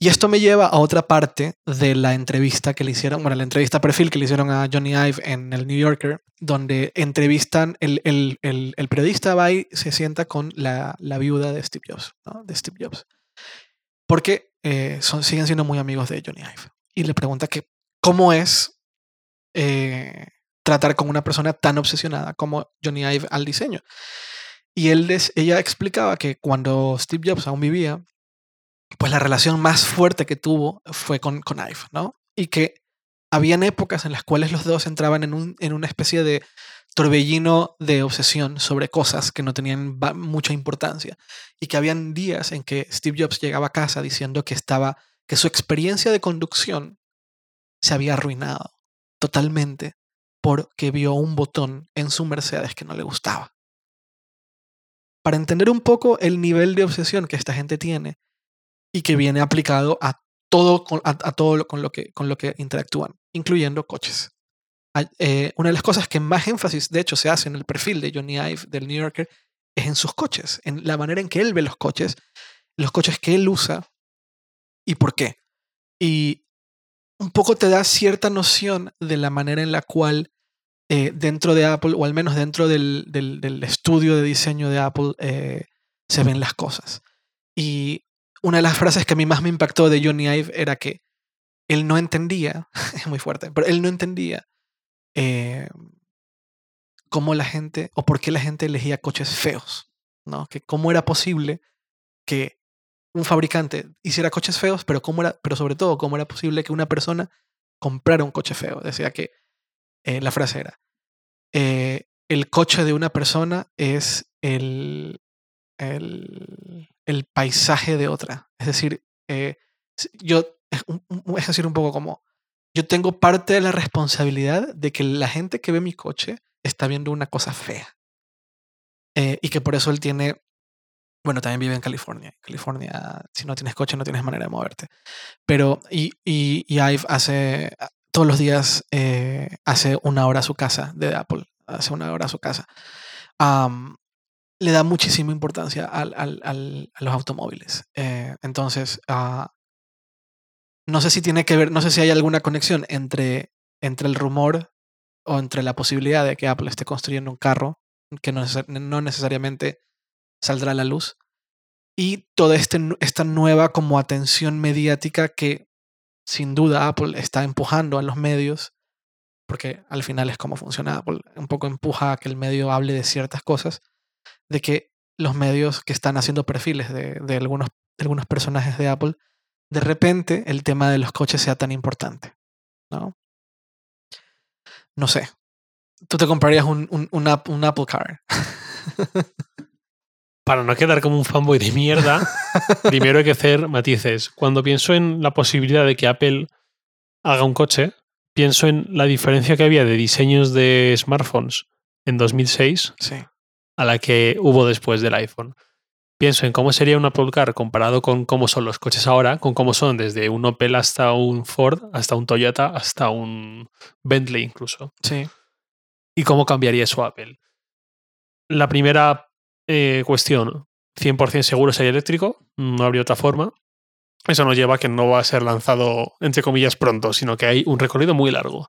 Y esto me lleva a otra parte de la entrevista que le hicieron, bueno, la entrevista perfil que le hicieron a Johnny Ive en el New Yorker, donde entrevistan, el, el, el, periodista va y se sienta con la, la viuda de Steve Jobs. De Steve Jobs. Porque eh, son, siguen siendo muy amigos de Johnny Ive. Y le pregunta que cómo es eh, tratar con una persona tan obsesionada como Johnny Ive al diseño. Y ella explicaba que cuando Steve Jobs aún vivía, pues la relación más fuerte que tuvo fue con, con Ive, ¿no? Y que habían épocas en las cuales los dos entraban en, un, en una especie de torbellino de obsesión sobre cosas que no tenían mucha importancia y que habían días en que Steve Jobs llegaba a casa diciendo que estaba que su experiencia de conducción se había arruinado totalmente porque vio un botón en su Mercedes que no le gustaba. Para entender un poco el nivel de obsesión que esta gente tiene, y que viene aplicado a todo, a, todo con, lo que, con lo que interactúan, incluyendo coches. Eh, una de las cosas que más énfasis, de hecho, se hace en el perfil de Johnny Ive del New Yorker es en sus coches, en la manera en que él ve los coches, los coches que él usa y por qué. Y un poco te da cierta noción de la manera en la cual eh, dentro de Apple, o al menos dentro del, del, estudio de diseño de Apple, eh, se ven las cosas. Y una de las frases que a mí más me impactó de Johnny Ive era que él no entendía, es muy fuerte, pero él no entendía eh, cómo la gente o por qué la gente elegía coches feos, ¿no? Que cómo era posible que un fabricante hiciera coches feos, pero cómo era, pero sobre todo cómo era posible que una persona comprara un coche feo. Decía que eh, la frase era eh, el coche de una persona es el, el, el paisaje de otra. Es decir, eh, yo, es, decir, un poco como, yo tengo parte de la responsabilidad de que la gente que ve mi coche está viendo una cosa fea. Eh, y que por eso él tiene, bueno, también vive en California. California, si no tienes coche, no tienes manera de moverte. Pero, y, y, y Ive hace, todos los días, eh, hace una hora a su casa de Apple, hace una hora a su casa le da muchísima importancia al, al, al, a los automóviles. Eh, entonces, uh, no sé si tiene que ver, no sé si hay alguna conexión entre, entre el rumor o entre la posibilidad de que Apple esté construyendo un carro que no, no necesariamente saldrá a la luz y toda este, esta nueva como atención mediática que sin duda Apple está empujando a los medios porque al final es como funciona Apple, un poco empuja a que el medio hable de ciertas cosas, de que los medios que están haciendo perfiles de, de algunos, de algunos personajes de Apple, de repente el tema de los coches sea tan importante, ¿no? No sé. Tú te comprarías un, un, un, un Apple Car. Para no quedar como un fanboy de mierda, primero hay que hacer matices. Cuando pienso en la posibilidad de que Apple haga un coche, pienso en la diferencia que había de diseños de smartphones en 2006 Sí. A la que hubo después del iPhone. Pienso en cómo sería un Apple Car comparado con cómo son los coches ahora, con cómo son desde un Opel hasta un Ford, hasta un Toyota, hasta un Bentley incluso. Sí. Y cómo cambiaría eso Apple. La primera eh, cuestión, 100% seguro sería eléctrico, no habría otra forma. Eso nos lleva a que no va a ser lanzado, entre comillas, pronto, sino que hay un recorrido muy largo.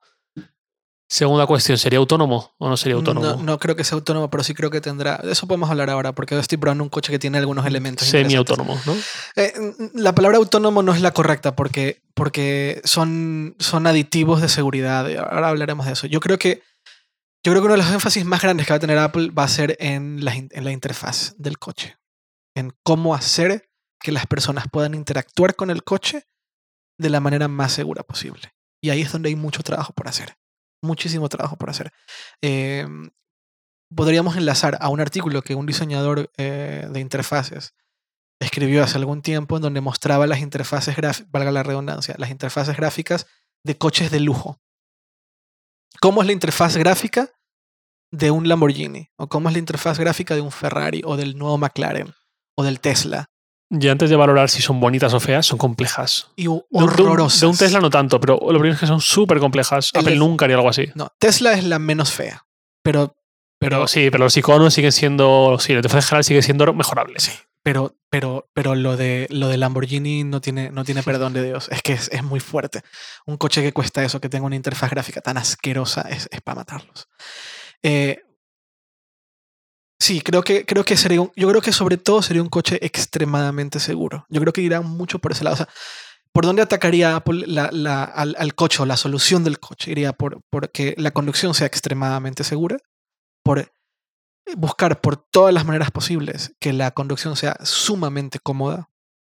Segunda cuestión, ¿sería autónomo o no sería autónomo? No, no creo que sea autónomo, pero sí creo que tendrá. De eso podemos hablar ahora, porque yo estoy probando un coche que tiene algunos elementos. Semi-autónomo, ¿no? Eh, la palabra autónomo no es la correcta porque, porque son, son aditivos de seguridad. Ahora hablaremos de eso. Yo creo que yo creo que uno de los énfasis más grandes que va a tener Apple va a ser en la, en la interfaz del coche. En cómo hacer que las personas puedan interactuar con el coche de la manera más segura posible. Y ahí es donde hay mucho trabajo por hacer. Muchísimo trabajo por hacer. Eh, podríamos enlazar a un artículo que un diseñador eh, de interfaces escribió hace algún tiempo en donde mostraba las interfaces gráficas, valga la redundancia, las interfaces gráficas de coches de lujo. ¿Cómo es la interfaz gráfica de un Lamborghini? ¿O cómo es la interfaz gráfica de un Ferrari o del nuevo McLaren o del Tesla? Y antes de valorar si son bonitas o feas, son complejas. Y hu- De un- de un- horrorosas. De un Tesla no tanto, pero lo primero es que son súper complejas. El Apple nunca haría algo así. No, Tesla es la menos fea, pero, Pero sí, pero los iconos siguen siendo. Sí, la interfaz general sigue siendo mejorable. Sí. pero, pero, pero lo de lo de Lamborghini no tiene, no tiene perdón de Dios. Es que es, es muy fuerte. Un coche que cuesta eso, que tenga una interfaz gráfica tan asquerosa, es, es para matarlos. Eh, sí, creo que, creo que sería un- yo creo que sobre todo sería un coche extremadamente seguro. Yo creo que irá mucho por ese lado. O sea, ¿por dónde atacaría Apple la- la- al, al coche o la solución del coche? Iría por, por que la conducción sea extremadamente segura, por buscar por todas las maneras posibles que la conducción sea sumamente cómoda.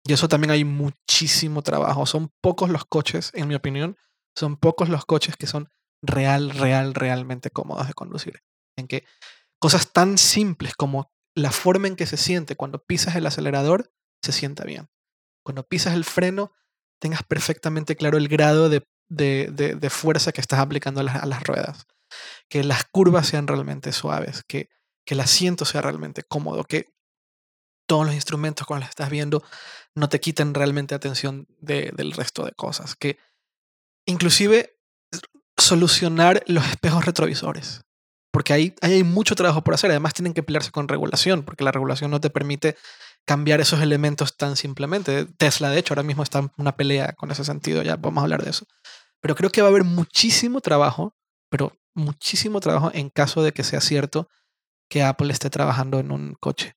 Y eso también hay muchísimo trabajo. Son pocos los coches, en mi opinión, son pocos los coches que son real, real, realmente cómodos de conducir. En que cosas tan simples como la forma en que se siente cuando pisas el acelerador, se sienta bien. Cuando pisas el freno, tengas perfectamente claro el grado de, de- de- fuerza que estás aplicando a las, a las ruedas. Que las curvas sean realmente suaves, que, que el asiento sea realmente cómodo, que todos los instrumentos cuando los estás viendo no te quiten realmente atención de- del resto de cosas. Que inclusive solucionar los espejos retrovisores. Porque ahí, hay mucho trabajo por hacer. Además tienen que pelearse con regulación, porque la regulación no te permite cambiar esos elementos tan simplemente. Tesla, de hecho, ahora mismo está en una pelea con ese sentido, ya vamos a hablar de eso. Pero creo que va a haber muchísimo trabajo, pero muchísimo trabajo en caso de que sea cierto que Apple esté trabajando en un coche.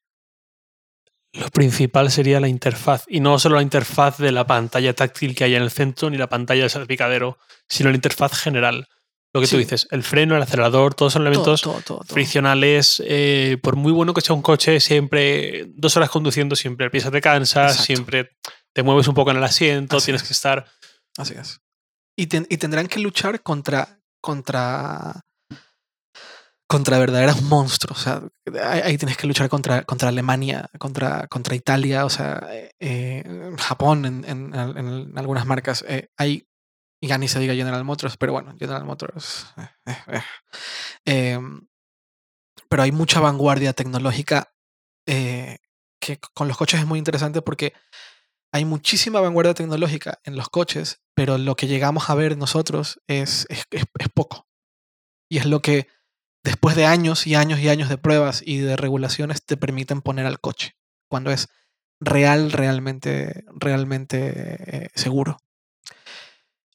Lo principal sería la interfaz. Y no solo la interfaz de la pantalla táctil que hay en el centro ni la pantalla del salpicadero, sino la interfaz general. Lo que tú dices, el freno, el acelerador, todos son elementos todo, todo, todo. friccionales. eh, por muy bueno que sea un coche, siempre, dos horas conduciendo, siempre el pie se te cansa, Exacto. siempre te mueves un poco en el asiento, Así tienes es. que estar. Así es. Y, ten- y tendrán que luchar contra, contra, contra verdaderos monstruos. O sea, ahí, ahí tienes que luchar contra, contra Alemania, contra, contra Italia, o sea, eh, eh, Japón en, en- en- en algunas marcas. Eh, hay, y ya se diga General Motors, pero bueno, General Motors. eh, eh, eh. Em, pero hay mucha vanguardia tecnológica que con los coches es muy interesante porque hay muchísima vanguardia tecnológica en los coches, pero lo que llegamos a ver nosotros es, es, es- poco. Y es lo que después de años y años y años de pruebas y de regulaciones te permiten poner al coche, cuando es real, realmente, realmente seguro.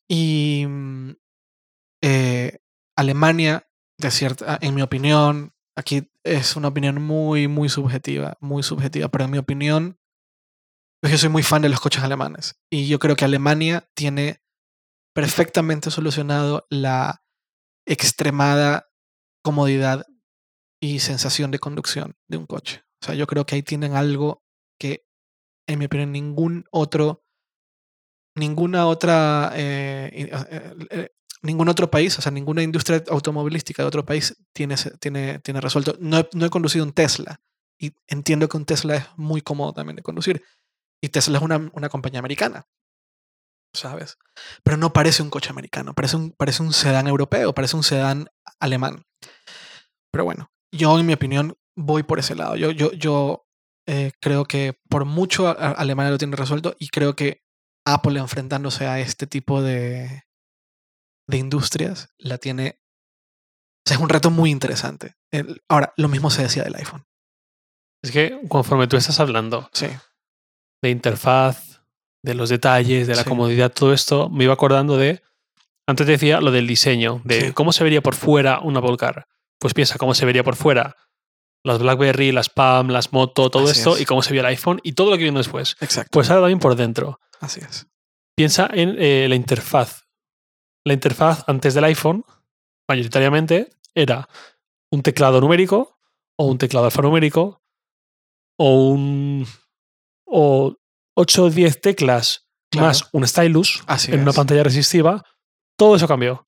Y mm, eh, Alemania, de cierta, en mi opinión, aquí es una opinión muy, muy subjetiva, muy subjetiva, pero en mi opinión, yo soy muy fan de los coches alemanes y yo creo que Alemania tiene perfectamente solucionado la, extremada comodidad y sensación de conducción de un coche. O sea, yo creo que ahí tienen algo que, en mi opinión, ningún otro, ninguna otra, eh, eh, eh, ningún otro país, o sea, ninguna industria automovilística de otro país tiene, tiene, tiene resuelto. No he, conducido un Tesla y entiendo que un Tesla es muy cómodo también de conducir. Y Tesla es una, una compañía americana. ¿sabes? Pero no parece un coche americano, parece un, parece un sedán europeo, parece un sedán alemán. Pero bueno, yo en mi opinión voy por ese lado. Yo, yo, yo creo que por mucho Alemania lo tiene resuelto y creo que Apple enfrentándose a este tipo de, de industrias la tiene... O sea, es un reto muy interesante. ahora, lo mismo se decía del iPhone. Es que conforme tú estás hablando sí. de interfaz, de los detalles, de la comodidad, todo esto, me iba acordando de. Antes te decía lo del diseño, de cómo se vería por fuera una Volcar. Pues piensa cómo se vería por fuera las BlackBerry, las Palm, las Moto, todo esto, y cómo se veía el iPhone y todo lo que vino después. Exacto. Pues ahora también por dentro. Así es. Piensa en eh, la interfaz. La interfaz antes del iPhone, mayoritariamente, era un teclado numérico o un teclado alfanumérico o un o 8 o 10 teclas más un stylus en una pantalla resistiva, todo eso cambió.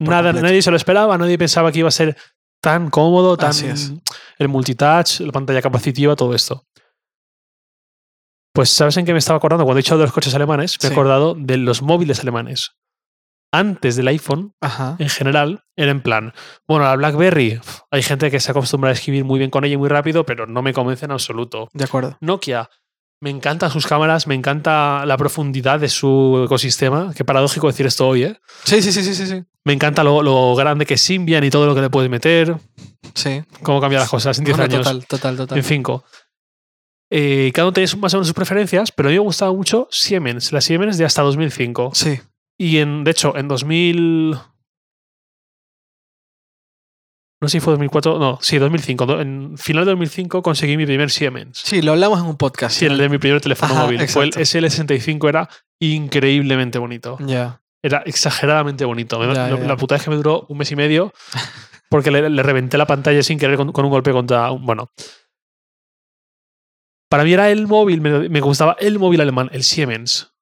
Nada, nadie se lo esperaba, nadie pensaba que iba a ser tan cómodo, tan el multitouch, la pantalla capacitiva, todo esto. Pues ¿sabes en qué me estaba acordando? Cuando he dicho de los coches alemanes, me he acordado de los móviles alemanes. Antes del iPhone, en general, era en plan, bueno, la BlackBerry, hay gente que se acostumbra a escribir muy bien con ella muy rápido, pero no me convence en absoluto. De acuerdo. Nokia, me encantan sus cámaras, me encanta la profundidad de su ecosistema. Qué paradójico decir esto hoy, ¿eh? Sí, sí, sí, sí, sí. Me encanta lo, grande que es Symbian y todo lo que le puedes meter. Sí. Cómo cambian las cosas en 10 años. Total, total, total. En 5. Eh, cada uno tiene más o menos sus preferencias, pero a mí me gustaba mucho Siemens. Las Siemens de hasta 2005. Sí. Y en, de hecho, en 2000. No sé si fue 2004, no, sí, 2005. En final de 2005 conseguí mi primer Siemens. Sí, lo hablamos en un podcast. Sí, el de mi primer teléfono móvil. Fue el SL65, era increíblemente bonito. Ya. Era exageradamente bonito. La puta es que me duró un mes y medio porque le, reventé la pantalla sin querer con, un golpe contra. Bueno. Para mí era el móvil, me, gustaba el móvil alemán, el Siemens.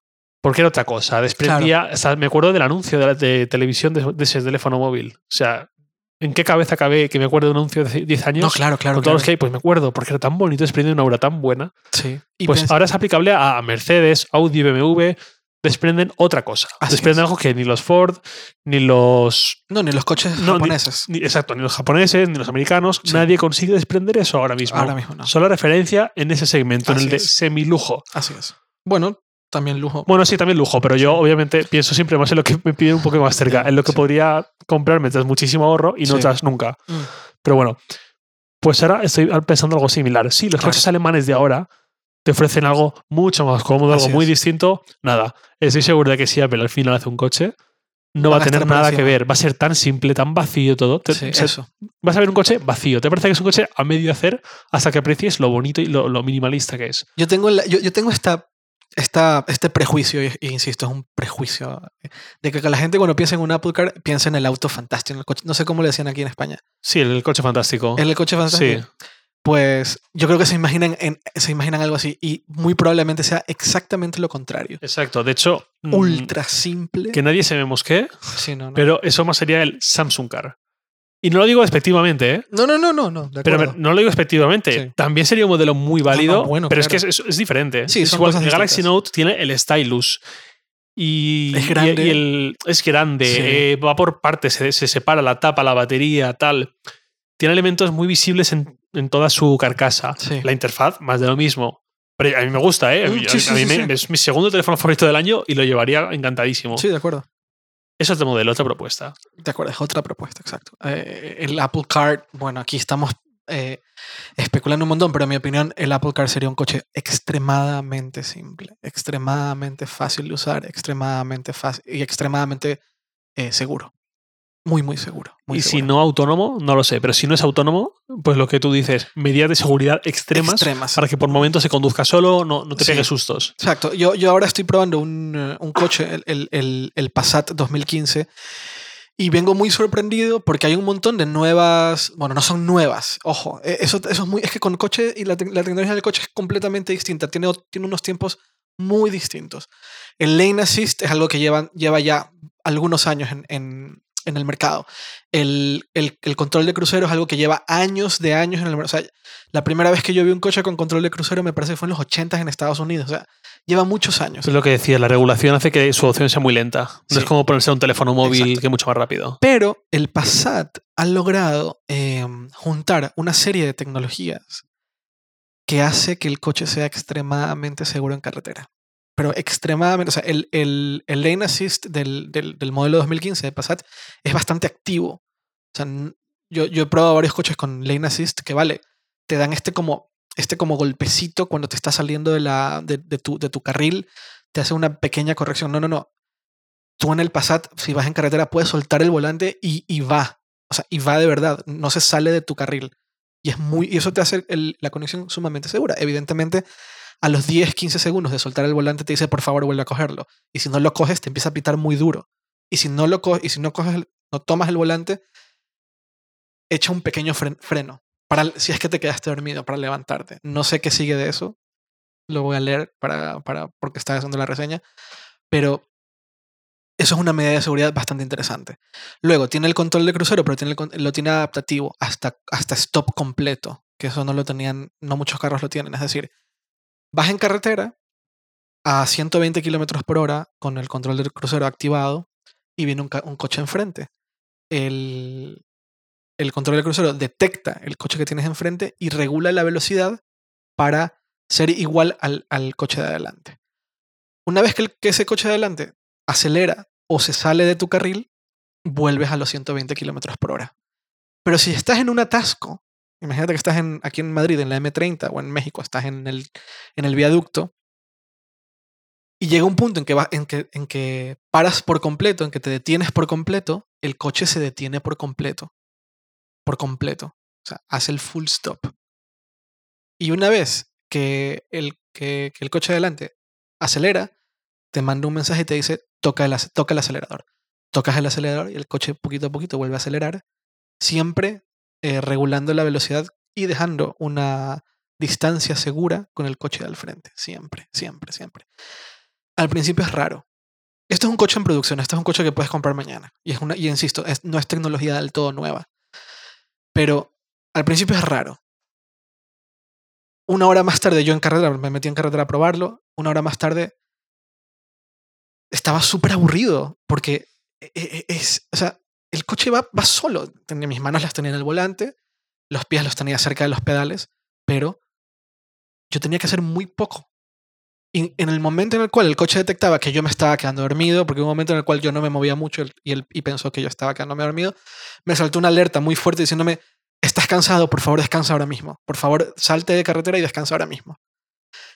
Porque era otra cosa. Desprendía. me acuerdo del anuncio de, televisión de, ese teléfono móvil. O sea, ¿En qué cabeza cabe que me acuerdo de un anuncio de 10 años? No, claro, claro. Con todos los que hay, pues me acuerdo, porque era tan bonito, desprende una aura tan buena. Sí. pues ahora es aplicable a Mercedes, Audi, BMW. Desprenden otra cosa. desprenden algo que ni los Ford, ni los. No, ni los coches japoneses. exacto, ni los japoneses, ni los americanos. Nadie consigue desprender eso ahora mismo. Ahora mismo no. Solo referencia en ese segmento, en el de semilujo. Así es. Bueno, también lujo. Bueno, sí, también lujo, pero yo obviamente pienso siempre más en lo que me piden un poco más cerca, en lo que podría comprar mientras muchísimo ahorro y no otras nunca. Mm. Pero bueno, pues ahora estoy pensando algo similar. Sí, los coches alemanes de ahora te ofrecen algo mucho más cómodo, algo muy distinto. Nada, estoy seguro de que si Apple al final hace un coche, no va, a tener nada que ver. Va a ser tan simple, tan vacío todo. eso. Vas a ver un coche vacío. Te parece que es un coche a medio hacer hasta que aprecies lo bonito y lo, minimalista que es. Yo tengo, yo, yo, tengo esta esta, este prejuicio, y, insisto, es un prejuicio, de que la gente cuando piensa en un Apple Car piensa en el auto fantástico, no sé cómo le decían aquí en España. Sí, el, coche fantástico. El, coche fantástico. Sí. Pues yo creo que se imaginan, en, se imaginan algo así y muy probablemente sea exactamente lo contrario. Exacto, de hecho... Mm, Ultra simple. Que nadie se me mosquee, sí, no, no. pero eso más sería el Samsung Car. Y no lo digo despectivamente, ¿eh? No, no, no, no. no pero no lo digo despectivamente. También sería un modelo muy válido, bueno, pero es que es, diferente. Sí, es igual, el Galaxy Note tiene el stylus. Y es grande. Y, el, es grande, eh, va por partes, se, separa la tapa, la batería, tal. Tiene elementos muy visibles en, en toda su carcasa. La interfaz, más de lo mismo. Pero a mí me gusta, ¿eh? a, mí es mi segundo teléfono favorito del año y lo llevaría encantadísimo. Sí, de acuerdo. Eso es de modelo, otra propuesta. De acuerdo, es otra propuesta, exacto. Eh, el Apple Card, bueno, aquí estamos eh, especulando un montón, pero en mi opinión, el Apple Car sería un coche extremadamente simple, extremadamente fácil de usar, extremadamente fácil y extremadamente eh, seguro muy, muy seguro. y si no autónomo, no lo sé, pero si no es autónomo, pues lo que tú dices, medidas de seguridad extremas, para que por momentos se conduzca solo, no, no te pegue sustos. Exacto. Yo, yo ahora estoy probando un, eh, un coche, el, el, el, Passat 2015, Y vengo muy sorprendido porque hay un montón de nuevas, bueno, no son nuevas, ojo, e, eso, eso es muy, es que con coche y la, tecnología del coche es completamente distinta, tiene, tiene unos tiempos muy distintos. El lane assist es algo que lleva, lleva ya algunos años en, en, en el mercado. El, el, el, control de crucero es algo que lleva años de años en el mercado. O sea, la primera vez que yo vi un coche con control de crucero me parece que fue en los 80 en Estados Unidos. O sea, lleva muchos años. Es lo que decía, la regulación hace que su opción sea muy lenta. No es como ponerse un teléfono móvil que es mucho más rápido. Pero el Passat ha logrado em, juntar una serie de tecnologías que hace que el coche sea extremadamente seguro en carretera pero extremadamente, o sea, el, el, el lane assist del, del, del, modelo 2015 de Passat es bastante activo. O sea, yo, yo he probado varios coches con lane assist que, vale, te dan este como, este como golpecito cuando te estás saliendo de, la, de, de, tu, de tu carril, te hace una pequeña corrección. No, no, no. Tú en el Passat, si vas en carretera, puedes soltar el volante y, y va. O sea, y va de verdad, no se sale de tu carril. Y, es muy, y eso te hace el, la conexión sumamente segura. Evidentemente, a los 10, 15 segundos de soltar el volante te dice, por favor, vuelve a cogerlo. Y si no lo coges, te empieza a pitar muy duro. Y si no lo coges, y si no coges, no tomas el volante, echa un pequeño freno. Para, si es que te quedaste dormido, para levantarte. No sé qué sigue de eso. Lo voy a leer para, para, porque está haciendo la reseña. Pero eso es una medida de seguridad bastante interesante. Luego, tiene el control de crucero, pero tiene lo tiene adaptativo hasta, hasta stop completo. Que eso no lo tenían, no muchos carros lo tienen. Es decir, Vas en carretera a 120 kilómetros por hora con el control del crucero activado y viene un, coche enfrente. El, el control del crucero detecta el coche que tienes enfrente y regula la velocidad para ser igual al, al coche de adelante. Una vez que, el, que, ese coche de adelante acelera o se sale de tu carril, vuelves a los 120 kilómetros por hora. Pero si estás en un atasco Imagínate que estás en, aquí en Madrid, en la M30, o en México, estás en el, en el viaducto, y llega un punto en que, va, en, que, en que paras por completo, en que te detienes por completo, el coche se detiene por completo. Por completo. O sea, hace el full stop. Y una vez que el, que, el coche adelante acelera, te manda un mensaje y te dice, toca el, toca el acelerador. Tocas el acelerador y el coche poquito a poquito vuelve a acelerar, siempre eh, regulando la velocidad y dejando una distancia segura con el coche al frente. Siempre, siempre, siempre. Al principio es raro. Esto es un coche en producción, este es un coche que puedes comprar mañana. Y, es una, y insisto, no es tecnología del todo nueva. Pero al principio es raro. Una hora más tarde, yo en carretera, me metí en carretera a probarlo. Una hora más tarde, estaba súper aburrido porque e, e, es, o sea, el coche va, va solo. Tenía, mis manos las tenía en el volante, los pies los tenía cerca de los pedales, pero yo tenía que hacer muy poco. Y en el momento en el cual el coche detectaba que yo me estaba quedando dormido, porque hubo un momento en el cual yo no me movía mucho y, él, y pensó que yo estaba quedándome dormido, me saltó una alerta muy fuerte diciéndome, estás cansado, por favor descansa ahora mismo. Por favor, salte de carretera y descansa ahora mismo.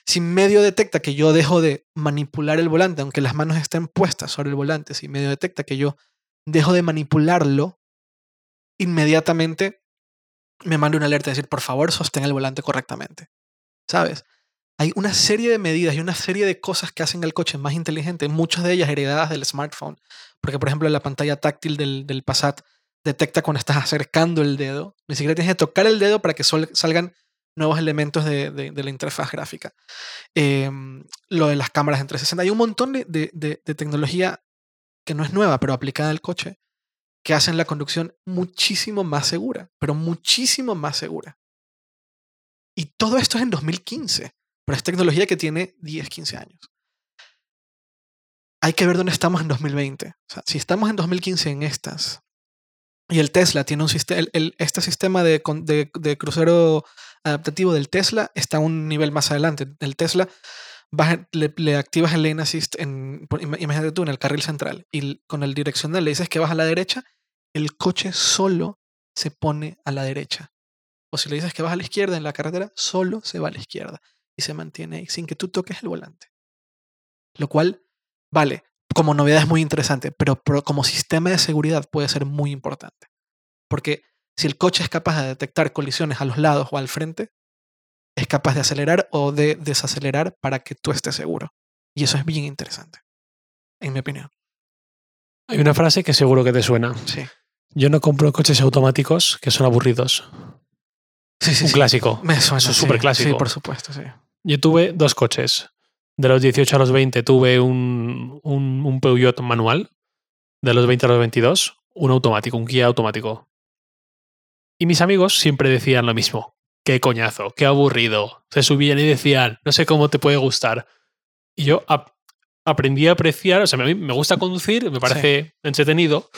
Si medio detecta que yo dejo de manipular el volante, aunque las manos estén puestas sobre el volante, si medio detecta que yo dejo de manipularlo, inmediatamente me manda una alerta de decir, por favor, sostén el volante correctamente. ¿Sabes? Hay una serie de medidas y una serie de cosas que hacen el coche más inteligente, muchas de ellas heredadas del smartphone. Porque, por ejemplo, la pantalla táctil del, del Passat detecta cuando estás acercando el dedo. Ni siquiera tienes que tocar el dedo para que salgan nuevos elementos de, de, la interfaz gráfica. Em, lo de las cámaras en 360. Hay un montón de, de, tecnología que no es nueva, pero aplicada al coche, que hacen la conducción muchísimo más segura, pero muchísimo más segura. Y todo esto es en 2015, pero es tecnología que tiene 10, 15 años. Hay que ver dónde estamos en 2020. O sea, si estamos en 2015 en estas, y el Tesla tiene un sistema, este sistema de, de, crucero adaptativo del Tesla está a un nivel más adelante. El Tesla le, activas el lane assist, en, imagínate tú, en el carril central, y con el direccional le dices que vas a la derecha, el coche solo se pone a la derecha. O si le dices que vas a la izquierda en la carretera, solo se va a la izquierda y se mantiene ahí sin que tú toques el volante. Lo cual, vale, como novedad es muy interesante, pero como sistema de seguridad puede ser muy importante. Porque si el coche es capaz de detectar colisiones a los lados o al frente, es capaz de acelerar o de desacelerar para que tú estés seguro. Y eso es bien interesante, en mi opinión. Hay una frase que seguro que te suena. Sí. Yo no compro coches automáticos que son aburridos. Sí, sí, Un sí. clásico. Me suena. Eso es sí. superclásico. Sí, por supuesto, sí. Yo tuve dos coches. De los 18 a los 20 tuve un, un, un Peugeot manual. De los 20 a los 22, un automático, un Kia automático. Y mis amigos siempre decían lo mismo. Qué coñazo, qué aburrido. Se subían y decían, no sé cómo te puede gustar. Y yo ap- aprendí a apreciar, o sea, a mí me gusta conducir, me parece entretenido,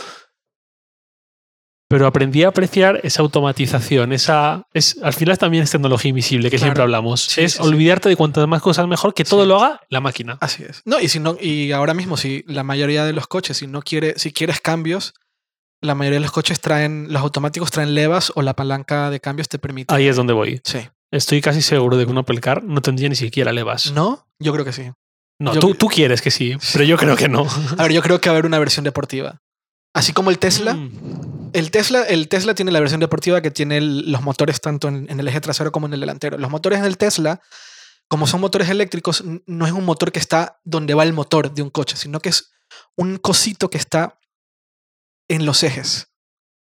pero aprendí a apreciar esa automatización, esa es al final también es tecnología invisible que Claro. siempre hablamos. Sí, es sí, sí. olvidarte de cuantas más cosas mejor, que todo Sí. lo haga la máquina. Así es. No, y si no, y ahora mismo, si la mayoría de los coches, si no quiere, si quieres cambios, la mayoría de los coches traen, los automáticos traen levas o la palanca de cambios te permite. Ahí es donde voy. Sí. Estoy casi seguro de que un Apple Car no tendría ni siquiera levas. ¿No? Yo creo que sí. No, Yo- tú, tú quieres que sí, pero yo creo que no. A ver, yo creo que va a haber una versión deportiva. Así como el Tesla. Mm. El Tesla, el Tesla tiene la versión deportiva que tiene el- los motores tanto en, en el eje trasero como en el delantero. Los motores del Tesla, como son motores eléctricos, no es un motor que está donde va el motor de un coche, sino que es un cosito que está en los ejes.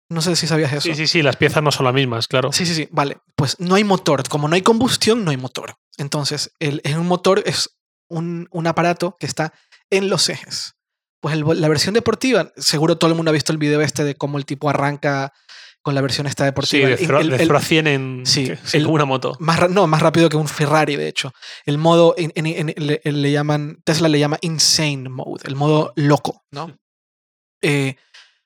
No sé si sabías eso. Sí, sí, sí, las piezas no son las mismas, claro. Sí, sí, sí. Vale. Pues no hay motor. Como no hay combustión, no hay motor. Entonces, el, un motor es un, un aparato que está en los ejes. Pues el- la versión deportiva, seguro todo el mundo ha visto el video este de cómo el tipo arranca con la versión esta Sí, deportiva. de El- 0 el- de el- a 100 en sí, sí, el- una moto. más, no, más rápido que un Ferrari, de hecho. El modo, en- en- en- le, le llaman, Tesla le llama insane mode, el modo loco, ¿no? Eh,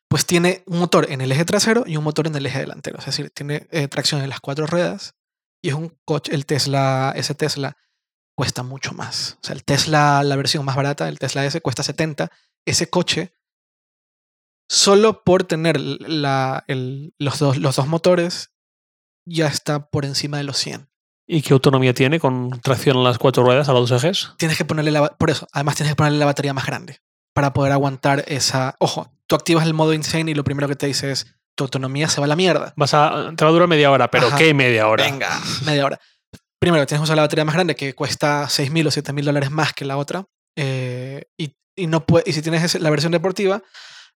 pues tiene un motor en el eje trasero y un motor en el eje delantero. Es decir, tiene eh, tracción en las cuatro ruedas y es un coche, el Tesla, ese Tesla cuesta mucho más. O sea, el Tesla, la versión más barata, el Tesla S, cuesta 70. Ese coche, solo por tener la, el- los, dos, los dos motores, ya está por encima de los 100. ¿Y qué autonomía tiene con tracción a las cuatro ruedas, a los dos ejes? tienes que ponerle la, por eso, además tienes que ponerle la batería más grande para poder aguantar esa, ojo, tú activas el modo insane y lo primero que te dice es tu autonomía se va a la mierda. Vas a, te va a durar media hora, pero Ajá. ¿qué media hora? Venga, media hora. Primero, tienes que usar la batería más grande que cuesta 6.000 o 7.000 dólares más que la otra. eh, y, y no puede, y si tienes la versión deportiva,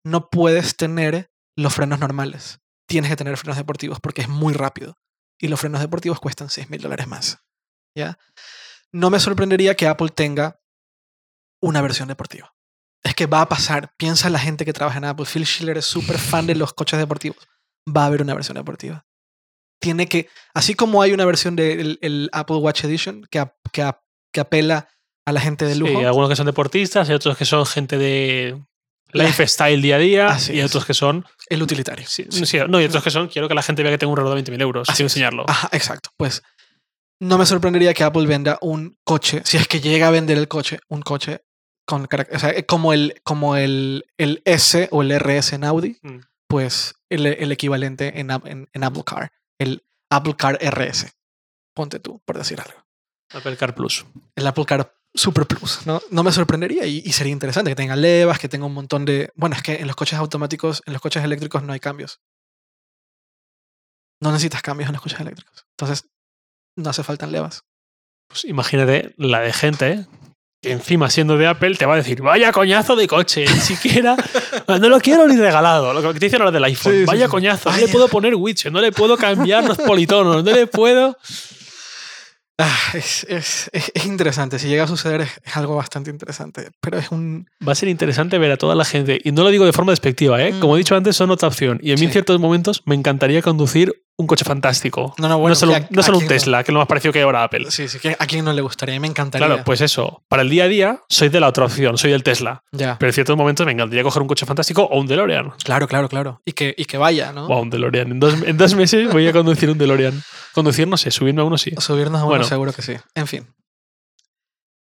no puedes tener los frenos normales. Tienes que tener frenos deportivos porque es muy rápido. Y los frenos deportivos cuestan 6.000 dólares más. ¿Ya? No me sorprendería que Apple tenga una versión deportiva. Es que va a pasar. Piensa la gente que trabaja en Apple. Phil Schiller es súper fan de los coches deportivos. Va a haber una versión deportiva. Tiene que, así como hay una versión del el Apple Watch Edition que, ap- que, ap- que apela a la gente de Sí, lujo. hay algunos que son deportistas y otros que son gente de lifestyle día a día Así y es. otros que son el utilitario. sí, sí, no y otros que son quiero que la gente vea que tengo un reloj de 20.000 euros Así sin enseñarlo Ajá, exacto. Pues no me sorprendería que Apple venda un coche, si es que llega a vender el coche, un coche con carac- o sea, eh, como el, como el, el S o el RS en Audi, Mm. pues el, el equivalente en, en, en Apple Car, el Apple Car RS. Ponte tú, por decir algo. Apple Car Plus El Apple Car Super Plus, ¿no? No me sorprendería y, y sería interesante que tenga levas, que tenga un montón de... Bueno, es que en los coches automáticos, en los coches eléctricos no hay cambios. No necesitas cambios en los coches eléctricos. Entonces, no hace falta levas. pues imagínate la de gente encima siendo de Apple te va a decir vaya coñazo de coche ni siquiera no lo quiero ni regalado lo que te dicen ahora del iPhone Sí, vaya sí. coñazo no le puedo poner widget no le puedo cambiar los politonos no le puedo Ah, es, es- es- es interesante. Si llega a suceder, es, algo bastante interesante. Pero es un. Va a ser interesante ver a toda la gente, y no lo digo de forma despectiva, ¿eh? Mm. como he dicho antes, son otra opción. Y a mí en ciertos momentos me encantaría conducir un coche fantástico. No, no, bueno. no solo, un- a- no solo a un quién Tesla, que es lo más parecido que hay ahora Apple. Sí, sí. que ¿A quién no le gustaría? Me encantaría. Claro, pues eso. Para el día a día, soy de la otra opción, soy del Tesla. Ya. Pero en ciertos momentos me encantaría coger un coche fantástico o un DeLorean. Claro, claro, claro. Y que, y que vaya, ¿no? O un DeLorean. En dos, en dos meses voy a conducir un DeLorean. Conducir, no sé, subirme a uno sí. Subirnos a uno Bueno. seguro que sí. En fin.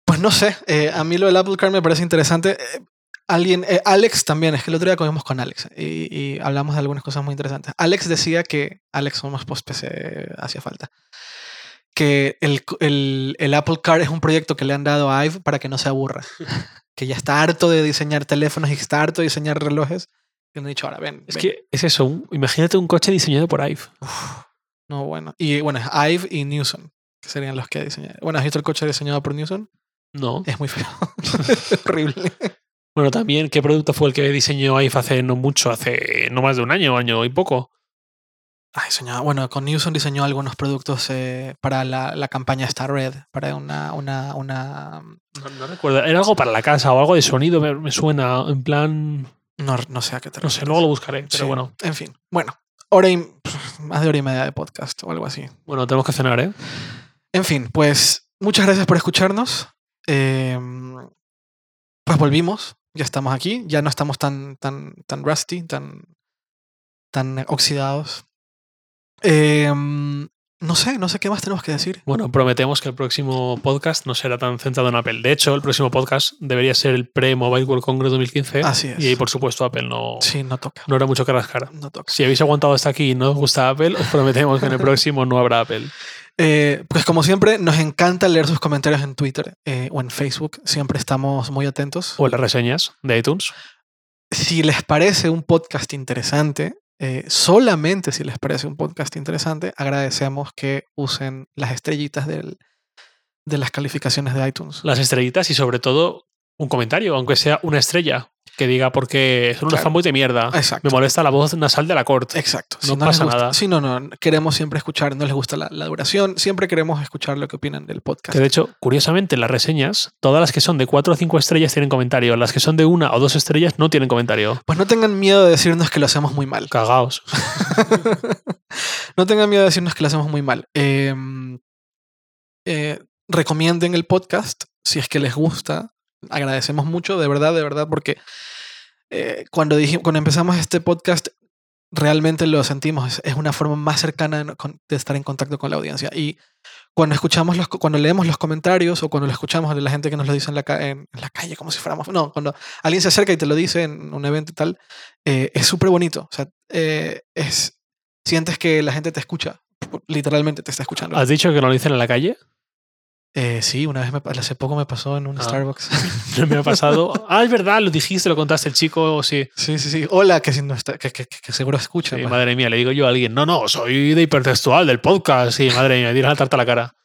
Pues no sé. eh, a mí lo del Apple Car me parece interesante. Eh, alguien, eh, Alex también, es que el otro día comimos con Alex y, y hablamos de algunas cosas muy interesantes. Alex decía que, Alex somos post PC, hacía falta, que el, el, el Apple Car es un proyecto que le han dado a Ive para que no se aburra. que ya está harto de diseñar teléfonos y está harto de diseñar relojes. Y han dicho, ahora ven. Es ven". que es eso. un- imagínate un coche diseñado por Ive. No, bueno. Y bueno, es Ive y Newson, que serían los que diseñan. Bueno, ¿has visto el coche diseñado por Newson? No. Es muy feo. es horrible. Bueno, también, ¿qué producto fue el que diseñó IFE hace no mucho, hace no más de un año, año y poco? Ah, diseñado, bueno, con Newson diseñó algunos productos eh, para la, la, campaña Star Red, para una... una, una... No, no, recuerdo, era algo para la casa o algo de sonido, me, me suena, en plan... No, no sé a qué te No sé, luego lo buscaré, pero Sí, bueno. En fin, bueno, hora y, más de hora y media de podcast o algo así. Bueno, tenemos que cenar, ¿eh? En fin, pues muchas gracias por escucharnos. Eh, pues volvimos, ya estamos aquí, ya no estamos tan, tan, tan rusty, tan, tan oxidados. Eh, no sé, no sé qué más tenemos que decir. Bueno, prometemos que el próximo podcast no será tan centrado en Apple. De hecho, el próximo podcast debería ser el pre-Mobile World Congress 2015. Así es. Y ahí, por supuesto, Apple no, Sí, no toca. no habrá mucho que rascar. No toca. Si habéis aguantado hasta aquí y no os gusta Apple, os prometemos que en el próximo no habrá Apple. Eh, pues como siempre, nos encanta leer sus comentarios en Twitter eh, o en Facebook. Siempre estamos muy atentos. O las reseñas de iTunes. Si les parece un podcast interesante, eh, solamente si les parece un podcast interesante, agradecemos que usen las estrellitas del- de las calificaciones de iTunes. Las estrellitas y sobre todo un comentario, aunque sea una estrella, que diga porque son unos Claro. fanboys de mierda. Exacto. Me molesta la voz nasal de la corte. Exacto. No les pasa gusta- nada. Sí, no, no. Queremos siempre escuchar, no les gusta la, la duración, siempre queremos escuchar lo que opinan del podcast. Que de hecho, curiosamente, en las reseñas, todas las que son de 4 o 5 estrellas tienen comentario. Las que son de una o dos estrellas no tienen comentario. Pues no tengan miedo de decirnos que lo hacemos muy mal. Cagaos. no tengan miedo de decirnos que lo hacemos muy mal. Eh, eh, recomienden el podcast si es que les gusta. Agradecemos mucho, de verdad, de verdad, porque eh, cuando, dijimos, cuando empezamos este podcast realmente lo sentimos. Es, una forma más cercana de, estar en contacto con la audiencia. Y cuando escuchamos los, cuando leemos los comentarios o cuando lo escuchamos de la gente que nos lo dice en la, calle, como si fuéramos, no, cuando alguien se acerca y te lo dice en un evento y tal, eh, es súper bonito. O sea, eh, es, sientes que la gente te escucha, literalmente te está escuchando. ¿Has dicho que lo dicen en la calle? Eh, sí, una vez me, hace poco me pasó en un Ah. Starbucks. Me ha pasado. Ah, es verdad, lo dijiste, lo contaste el chico, sí. sí, sí, sí. Hola, que, si no está, que, que, que seguro escucha. Sí, pues. madre mía, le digo yo a alguien, no, no, soy de hipertextual, del podcast. Sí, madre mía, tiras la tarta a la cara.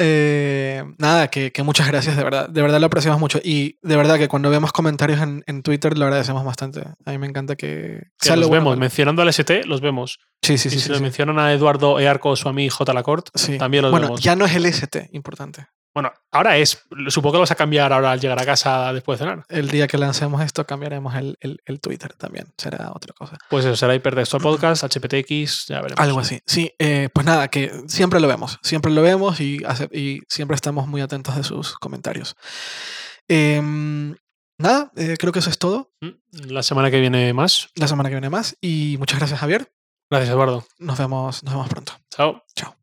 Eh, nada, que, que muchas gracias, de verdad. De verdad lo apreciamos mucho. Y de verdad que cuando vemos comentarios en, en Twitter lo agradecemos bastante. A mí me encanta que... Que lo los bueno vemos, mencionando al ST, los vemos. Sí, sí, y sí. si sí, nos sí. mencionan a Eduardo Earco o su amigo J. Lacorte, Sí. también los bueno, vemos. ya no es el ST, importante. Bueno, ahora es. Supongo que lo vas a cambiar ahora al llegar a casa después de cenar. El día que lancemos esto cambiaremos el, el, el Twitter también. Será otra cosa. Pues eso será hipertextual podcast, HPTX, ya veremos. Algo así. Sí, eh, pues nada, que siempre lo vemos. Siempre lo vemos y, hace- y siempre estamos muy atentos de sus comentarios. Em, nada, eh, creo que eso es todo. Mm, La semana que viene más. La semana que viene más. Y muchas gracias, Javier. Gracias, Eduardo. Nos vemos, nos vemos pronto. Chao. Chao.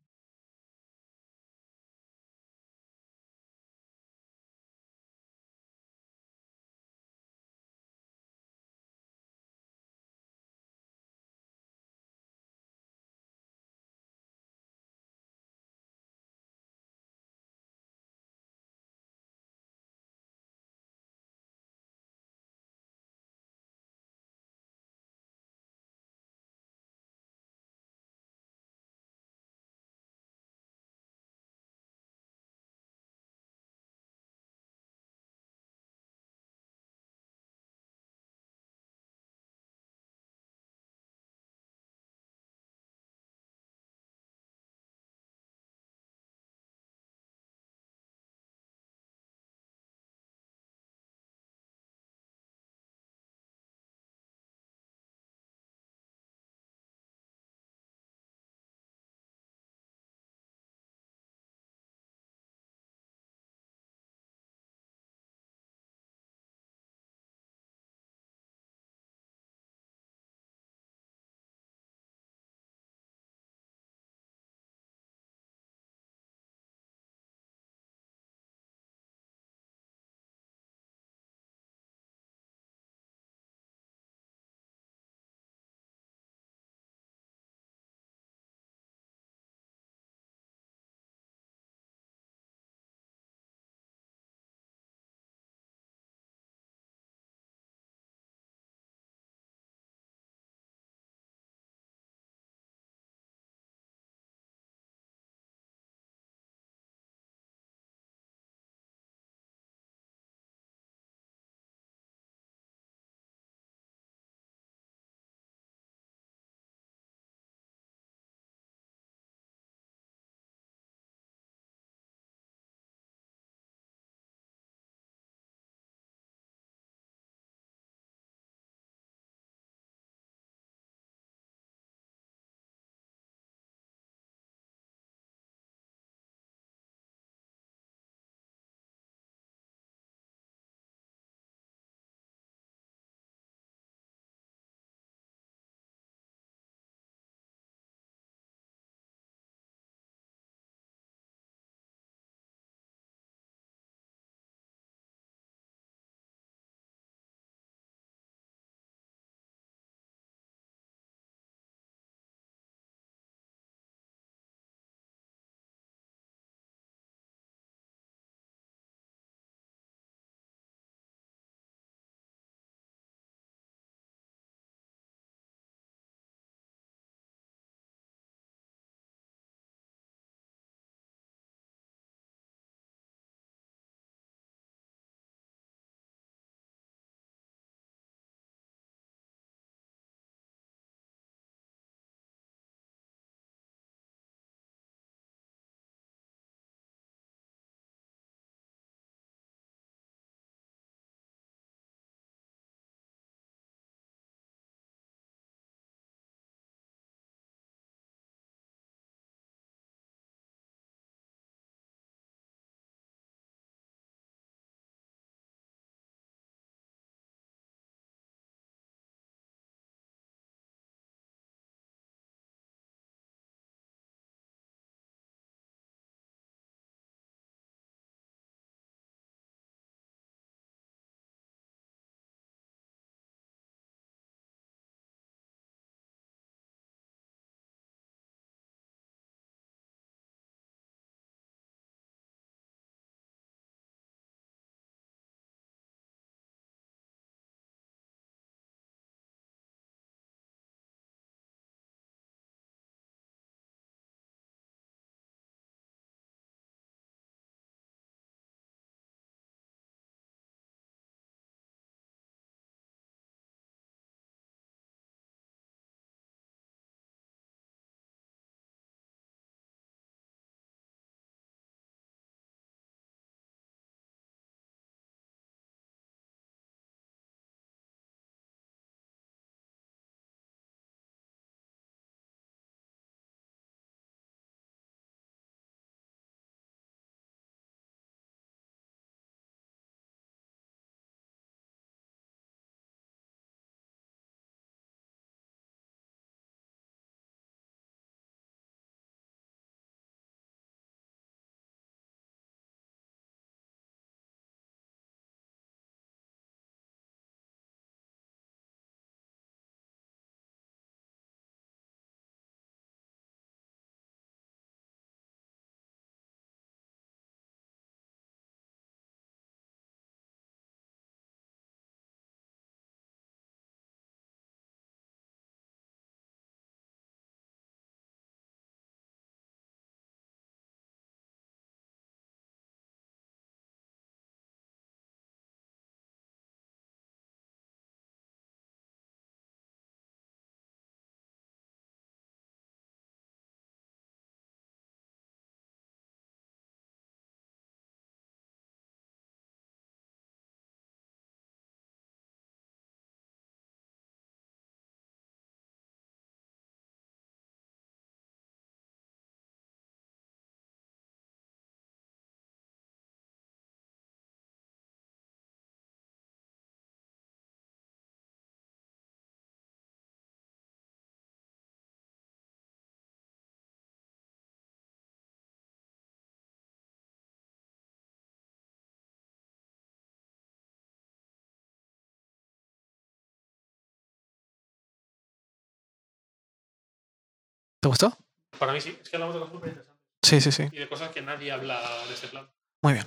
¿Te gustó? Para mí sí, es que hablamos de cosas súper interesantes. Sí, sí, sí. Y de cosas que nadie habla de ese plan. Muy bien.